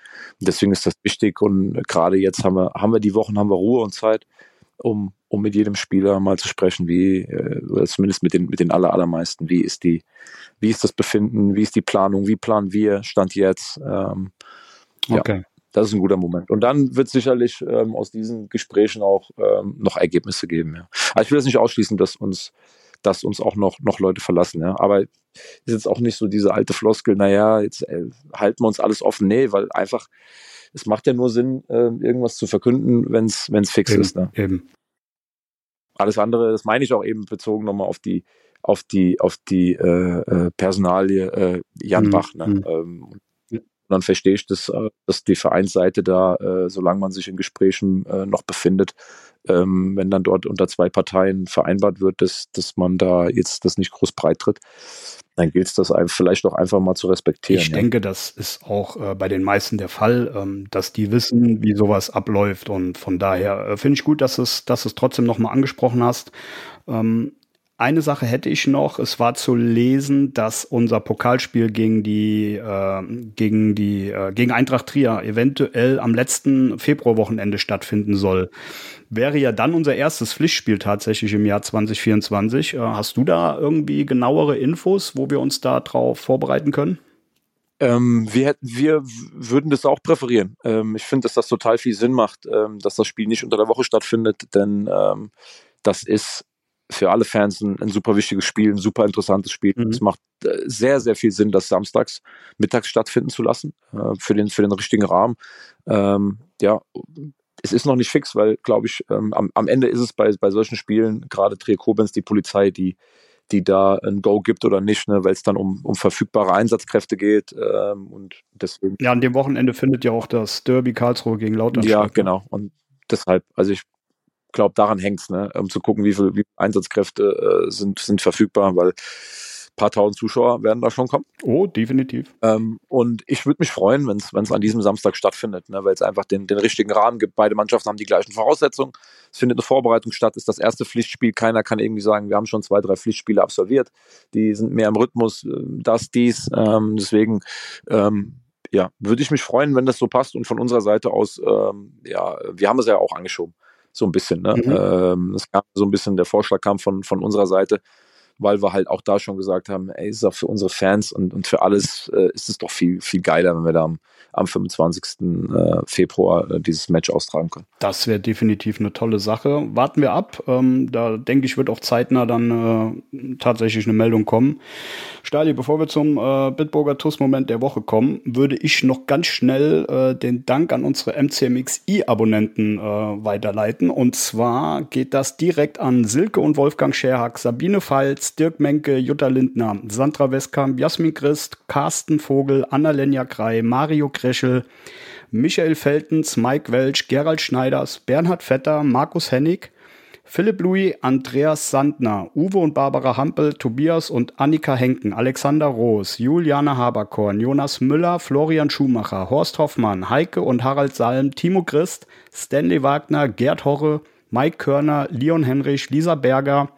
deswegen ist das wichtig und gerade jetzt haben wir, haben wir die Wochen, haben wir Ruhe und Zeit, um, um mit jedem Spieler mal zu sprechen, wie, äh, oder zumindest mit den, mit den aller, allermeisten, wie ist die, wie ist das Befinden, wie ist die Planung, wie planen wir, Stand jetzt, ähm, ja. Okay. Das ist ein guter Moment. Und dann wird sicherlich ähm, aus diesen Gesprächen auch ähm, noch Ergebnisse geben. Ja. Aber ich will das nicht ausschließen, dass uns, dass uns auch noch, noch Leute verlassen. Ja. Aber ist jetzt auch nicht so diese alte Floskel, naja, jetzt äh, halten wir uns alles offen. Nee, weil einfach, es macht ja nur Sinn, äh, irgendwas zu verkünden, wenn es fix eben, ist. Ne? Eben. Alles andere, das meine ich auch eben bezogen nochmal auf die, auf die, auf die äh, äh Personalie äh, Jan mhm. Bach. Ne? Mhm. Ähm, und dann verstehe ich das, äh, dass die Vereinsseite da, äh, solange man sich in Gesprächen äh, noch befindet, ähm, wenn dann dort unter zwei Parteien vereinbart wird, dass, dass man da jetzt das nicht groß breit tritt, dann gilt es das vielleicht auch einfach mal zu respektieren. Ich ja. denke, das ist auch äh, bei den meisten der Fall, ähm, dass die wissen, wie sowas abläuft und von daher äh, finde ich gut, dass es, dass es trotzdem nochmal angesprochen hast. Ähm, eine Sache hätte ich noch. Es war zu lesen, dass unser Pokalspiel gegen die äh, gegen die äh, gegen Eintracht Trier eventuell am letzten Februarwochenende stattfinden soll. Wäre ja dann unser erstes Pflichtspiel tatsächlich im Jahr 2024. Äh, hast du da irgendwie genauere Infos, wo wir uns da drauf vorbereiten können? Ähm, wir, wir würden das auch präferieren. Ähm, ich finde, dass das total viel Sinn macht, ähm, dass das Spiel nicht unter der Woche stattfindet, denn ähm, das ist für alle Fans ein, ein, super wichtiges Spiel, ein super interessantes Spiel. Mhm. Es macht äh, sehr, sehr viel Sinn, das samstags mittags stattfinden zu lassen, äh, für, den, für den richtigen Rahmen. Ähm, ja, es ist noch nicht fix, weil, glaube ich, ähm, am, am Ende ist es bei, bei solchen Spielen, gerade Trier Koblenz, die Polizei, die, die da ein Go gibt oder nicht, ne, weil es dann um, um verfügbare Einsatzkräfte geht. Ähm, und deswegen. Ja, an dem Wochenende findet ja auch das Derby Karlsruhe gegen Lautern statt. Ja, genau. Und deshalb, also ich glaube, daran hängt es, ne? um zu gucken, wie viele Einsatzkräfte äh, sind, sind verfügbar, weil ein paar tausend Zuschauer werden da schon kommen. Oh, definitiv. Ähm, und ich würde mich freuen, wenn es an diesem Samstag stattfindet, ne? weil es einfach den, den richtigen Rahmen gibt. Beide Mannschaften haben die gleichen Voraussetzungen. Es findet eine Vorbereitung statt, ist das erste Pflichtspiel. Keiner kann irgendwie sagen, wir haben schon zwei, drei Pflichtspiele absolviert. Die sind mehr im Rhythmus, äh, das, dies. Ähm, deswegen ähm, ja, würde ich mich freuen, wenn das so passt. Und von unserer Seite aus, ähm, ja, wir haben es ja auch angeschoben so ein bisschen. Ne? Mhm. Ähm, es kam so ein bisschen, der Vorschlag kam von, von unserer Seite, weil wir halt auch da schon gesagt haben, ey, ist auch für unsere Fans und, und für alles äh, ist es doch viel, viel geiler, wenn wir da am, am 25. Äh, Februar äh, dieses Match austragen können. Das wäre definitiv eine tolle Sache. Warten wir ab. Ähm, da denke ich, wird auch zeitnah dann äh, tatsächlich eine Meldung kommen. Stali, bevor wir zum Bitburger TUS-Moment der Woche kommen, würde ich noch ganz schnell den Dank an unsere MCMXI-Abonnenten weiterleiten. Und zwar geht das direkt an Silke und Wolfgang Scherhack, Sabine Pfalz, Dirk Menke, Jutta Lindner, Sandra Westkamp, Jasmin Christ, Carsten Vogel, Anna-Lenja Krei, Mario Kreschel, Michael Feltens, Mike Welch, Gerald Schneiders, Bernhard Vetter, Markus Hennig, Philipp Louis, Andreas Sandner, Uwe und Barbara Hampel, Tobias und Annika Henken, Alexander Roos, Juliane Haberkorn, Jonas Müller, Florian Schumacher, Horst Hoffmann, Heike und Harald Salm, Timo Christ, Stanley Wagner, Gerd Horre, Mike Körner, Leon Henrich, Lisa Berger,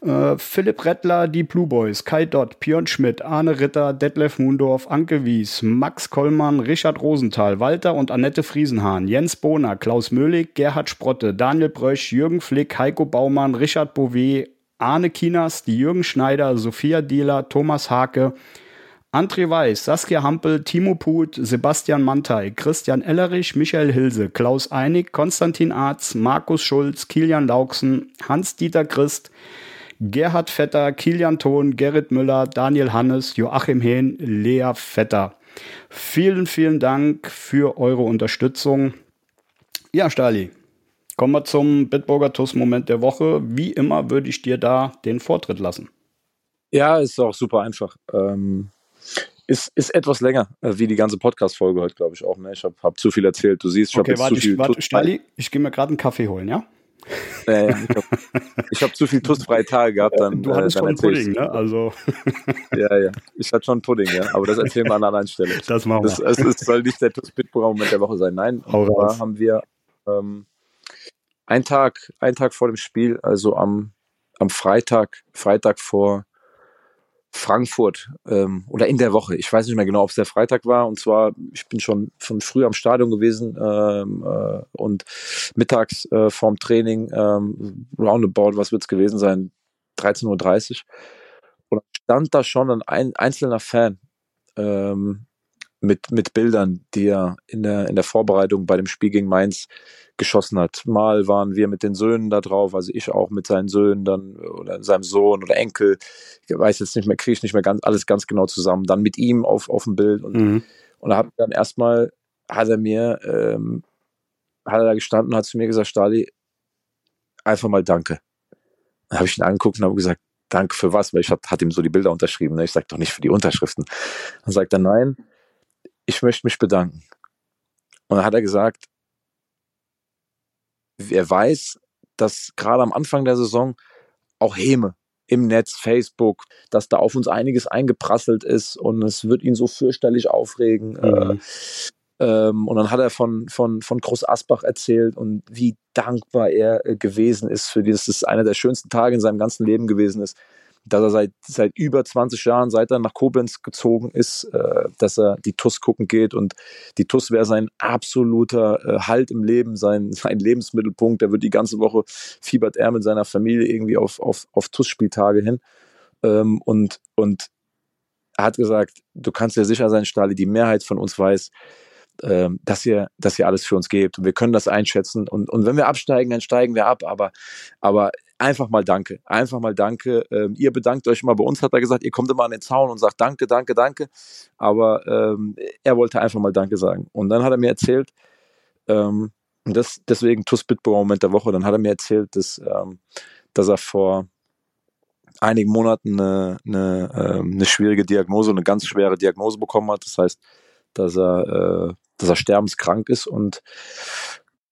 äh, Philipp Rettler, die Blue Boys, Kai Dott, Björn Schmidt, Arne Ritter, Detlef Mundorf, Anke Wies, Max Kollmann, Richard Rosenthal, Walter und Annette Friesenhahn, Jens Bohner, Klaus Möhlig, Gerhard Sprotte, Daniel Brösch, Jürgen Flick, Heiko Baumann, Richard Bouvet, Arne Kinas, die Jürgen Schneider, Sophia Dieler, Thomas Hake, André Weiß, Saskia Hampel, Timo Put, Sebastian Mantei, Christian Ellerich, Michael Hilse, Klaus Einig, Konstantin Arz, Markus Schulz, Kilian Lauksen, Hans-Dieter Christ, Gerhard Vetter, Kilian Thon, Gerrit Müller, Daniel Hannes, Joachim Hehn, Lea Vetter. Vielen, vielen Dank für eure Unterstützung. Ja, Stali, kommen wir zum Bitburger TUS-Moment der Woche. Wie immer würde ich dir da den Vortritt lassen. Ja, ist auch super einfach. Ähm, ist, ist etwas länger, äh, wie die ganze Podcast-Folge heute, glaube ich auch. Ne? Ich habe hab zu viel erzählt. Du siehst, ich okay, habe zu viel. Warte, Stali, ich gehe mir gerade einen Kaffee holen, ja? Äh, ich habe hab zu viel tustfreie Tage gehabt. Dann, du hattest äh, dann schon Pudding, ne? Also. ja, ja. Ich hatte schon Pudding, ja. Aber das erzählen wir an einer anderen Stelle. Das machen wir. Das, es, soll nicht der TUS-Bitburger-Moment der Woche sein. Nein, da haben wir ähm, einen Tag, einen Tag vor dem Spiel, also am, am Freitag, Freitag vor Frankfurt ähm, oder in der Woche. Ich weiß nicht mehr genau, ob es der Freitag war. Und zwar, ich bin schon von früh am Stadion gewesen ähm, äh, und mittags äh, vorm Training, ähm, roundabout, was wird es gewesen sein? 13.30 Uhr. Und stand da schon ein einzelner Fan ähm, mit, mit Bildern, die er in der, in der Vorbereitung bei dem Spiel gegen Mainz geschossen hat. Mal waren wir mit den Söhnen da drauf, also ich auch mit seinen Söhnen dann oder seinem Sohn oder Enkel. Ich weiß jetzt nicht mehr, kriege ich nicht mehr ganz, alles ganz genau zusammen. Dann mit ihm auf, auf dem Bild und, mhm. und hat dann erstmal, hat er mir, ähm, hat er da gestanden und hat zu mir gesagt, Stali, einfach mal danke. Dann habe ich ihn angeguckt und habe gesagt, danke für was? Weil ich hat ihm so die Bilder unterschrieben. Ne? Ich sage doch nicht für die Unterschriften. Dann sagt er, nein, ich möchte mich bedanken. Und dann hat er gesagt, er weiß, dass gerade am Anfang der Saison auch Häme im Netz, Facebook, dass da auf uns einiges eingeprasselt ist und es wird ihn so fürchterlich aufregen. Äh, mhm. Ähm, und dann hat er von, von, von Groß Asbach erzählt und wie dankbar er äh, gewesen ist für dieses, das ist einer der schönsten Tage in seinem ganzen Leben gewesen ist, dass er seit, seit über 20 Jahren, seit er nach Koblenz gezogen ist, äh, dass er die TUS gucken geht und die TUS wäre sein absoluter äh, Halt im Leben, sein, sein Lebensmittelpunkt. Er wird die ganze Woche fiebert er mit seiner Familie irgendwie auf, auf, auf TUS-Spieltage hin. Ähm, und, und er hat gesagt, du kannst dir sicher sein, Stali, die Mehrheit von uns weiß, ähm, dass ihr, dass ihr alles für uns gebt. Und wir können das einschätzen. Und, und wenn wir absteigen, dann steigen wir ab, aber, aber einfach mal Danke, einfach mal Danke. Ähm, ihr bedankt euch mal bei uns, hat er gesagt, ihr kommt immer an den Zaun und sagt Danke, Danke, Danke, aber ähm, er wollte einfach mal Danke sagen. Und dann hat er mir erzählt, ähm, und das, deswegen TUS Bitburger Moment der Woche, dann hat er mir erzählt, dass, ähm, dass er vor einigen Monaten eine, eine, ähm, eine schwierige Diagnose, eine ganz schwere Diagnose bekommen hat. Das heißt, dass er äh, dass er sterbenskrank ist und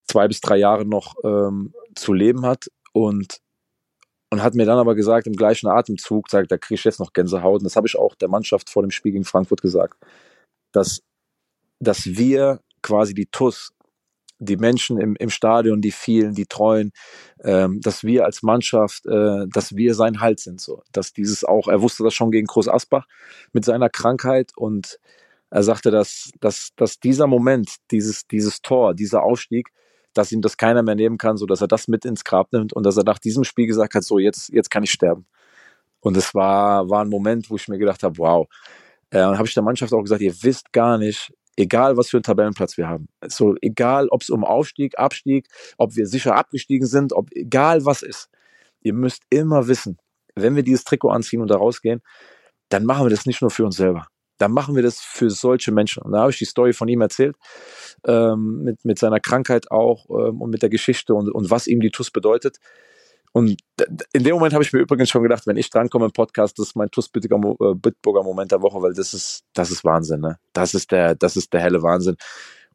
zwei bis drei Jahre noch ähm, zu leben hat und und hat mir dann aber gesagt, im gleichen Atemzug, sagt, da kriege ich jetzt noch Gänsehaut. Und das habe ich auch der Mannschaft vor dem Spiel gegen Frankfurt gesagt, dass, dass wir quasi die TUS, die Menschen im, im Stadion, die vielen, die Treuen, ähm, dass wir als Mannschaft, äh, dass wir sein Halt sind. So. Dass dieses auch, er wusste das schon gegen Groß Asbach mit seiner Krankheit und er sagte, dass, dass, dass dieser Moment, dieses, dieses Tor, dieser Aufstieg, dass ihm das keiner mehr nehmen kann, so dass er das mit ins Grab nimmt und dass er nach diesem Spiel gesagt hat, so jetzt, jetzt kann ich sterben. Und es war, war ein Moment, wo ich mir gedacht habe, wow. Äh, habe ich der Mannschaft auch gesagt, ihr wisst gar nicht, egal was für einen Tabellenplatz wir haben. So, egal ob es um Aufstieg, Abstieg, ob wir sicher abgestiegen sind, ob egal was ist. Ihr müsst immer wissen, wenn wir dieses Trikot anziehen und da rausgehen, dann machen wir das nicht nur für uns selber dann machen wir das für solche Menschen. Und da habe ich die Story von ihm erzählt, ähm, mit, mit seiner Krankheit auch ähm, und mit der Geschichte und, und was ihm die TUS bedeutet. Und in dem Moment habe ich mir übrigens schon gedacht, wenn ich drankomme im Podcast, das ist mein TUS äh, Bitburger Moment der Woche, weil das ist, das ist Wahnsinn, ne? Das ist der, das ist der helle Wahnsinn.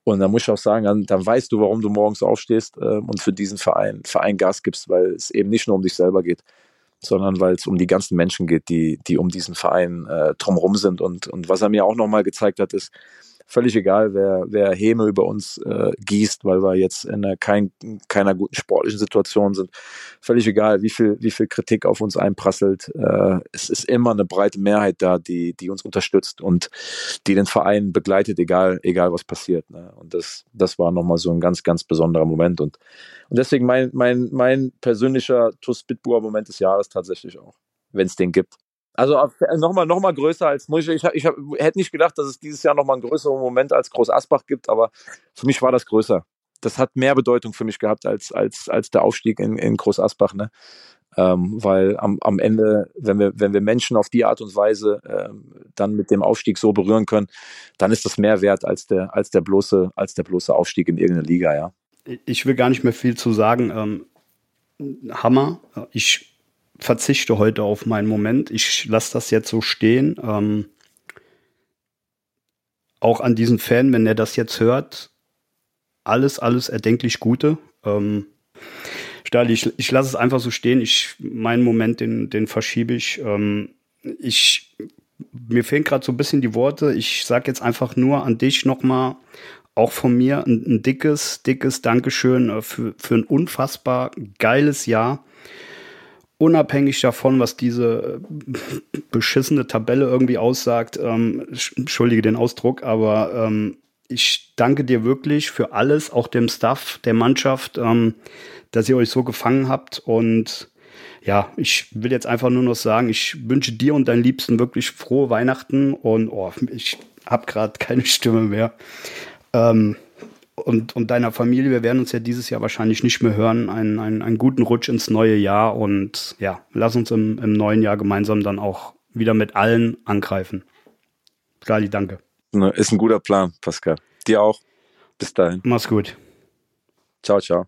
Und da muss ich auch sagen, dann, dann weißt du, warum du morgens aufstehst äh, und für diesen Verein, Verein Gas gibst, weil es eben nicht nur um dich selber geht, sondern weil es um die ganzen Menschen geht, die, die um diesen Verein äh, drumherum sind. Und, und was er mir auch nochmal gezeigt hat, ist, völlig egal, wer, wer Häme über uns äh, gießt, weil wir jetzt in einer kein, keiner guten sportlichen Situation sind. Völlig egal, wie viel, wie viel Kritik auf uns einprasselt. Äh, es ist immer eine breite Mehrheit da, die, die uns unterstützt und die den Verein begleitet, egal, egal was passiert. Ne? Und das, das war nochmal so ein ganz, ganz besonderer Moment. Und, und deswegen mein, mein, mein persönlicher TUS Bitburger Moment des Jahres tatsächlich auch, wenn es den gibt. Also äh, nochmal noch mal größer als muss ich, ich, hätte nicht gedacht, dass es dieses Jahr nochmal einen größeren Moment als Groß Asbach gibt, aber für mich war das größer. Das hat mehr Bedeutung für mich gehabt als, als, als der Aufstieg in, in Groß Asbach, ne? Ähm, weil am, am Ende, wenn wir, wenn wir Menschen auf die Art und Weise ähm, dann mit dem Aufstieg so berühren können, dann ist das mehr wert als der, als der bloße, als der bloße Aufstieg in irgendeine Liga, ja. Ich will gar nicht mehr viel zu sagen. Ähm, Hammer. Ich verzichte heute auf meinen Moment. Ich lasse das jetzt so stehen. Ähm, auch an diesen Fan, wenn er das jetzt hört, alles, alles erdenklich Gute. Ähm, Stali, ich, ich lasse es einfach so stehen. Ich, meinen Moment, den, den verschiebe ich. Ähm, ich. Mir fehlen gerade so ein bisschen die Worte. Ich sage jetzt einfach nur an dich nochmal, auch von mir, ein, ein dickes, dickes Dankeschön äh, für, für ein unfassbar geiles Jahr unabhängig davon, was diese äh, beschissene Tabelle irgendwie aussagt, ähm, entschuldige den Ausdruck, aber ähm, ich danke dir wirklich für alles, auch dem Staff, der Mannschaft, ähm, dass ihr euch so gefangen habt. Und ja, ich will jetzt einfach nur noch sagen, ich wünsche dir und deinen Liebsten wirklich frohe Weihnachten und oh, ich habe gerade keine Stimme mehr. Ähm, und, und deiner Familie. Wir werden uns ja dieses Jahr wahrscheinlich nicht mehr hören. Einen, einen, einen guten Rutsch ins neue Jahr und ja, lass uns im, im neuen Jahr gemeinsam dann auch wieder mit allen angreifen. Gali, danke. Ist ein guter Plan, Pascal. Dir auch. Bis dahin. Mach's gut. Ciao, ciao.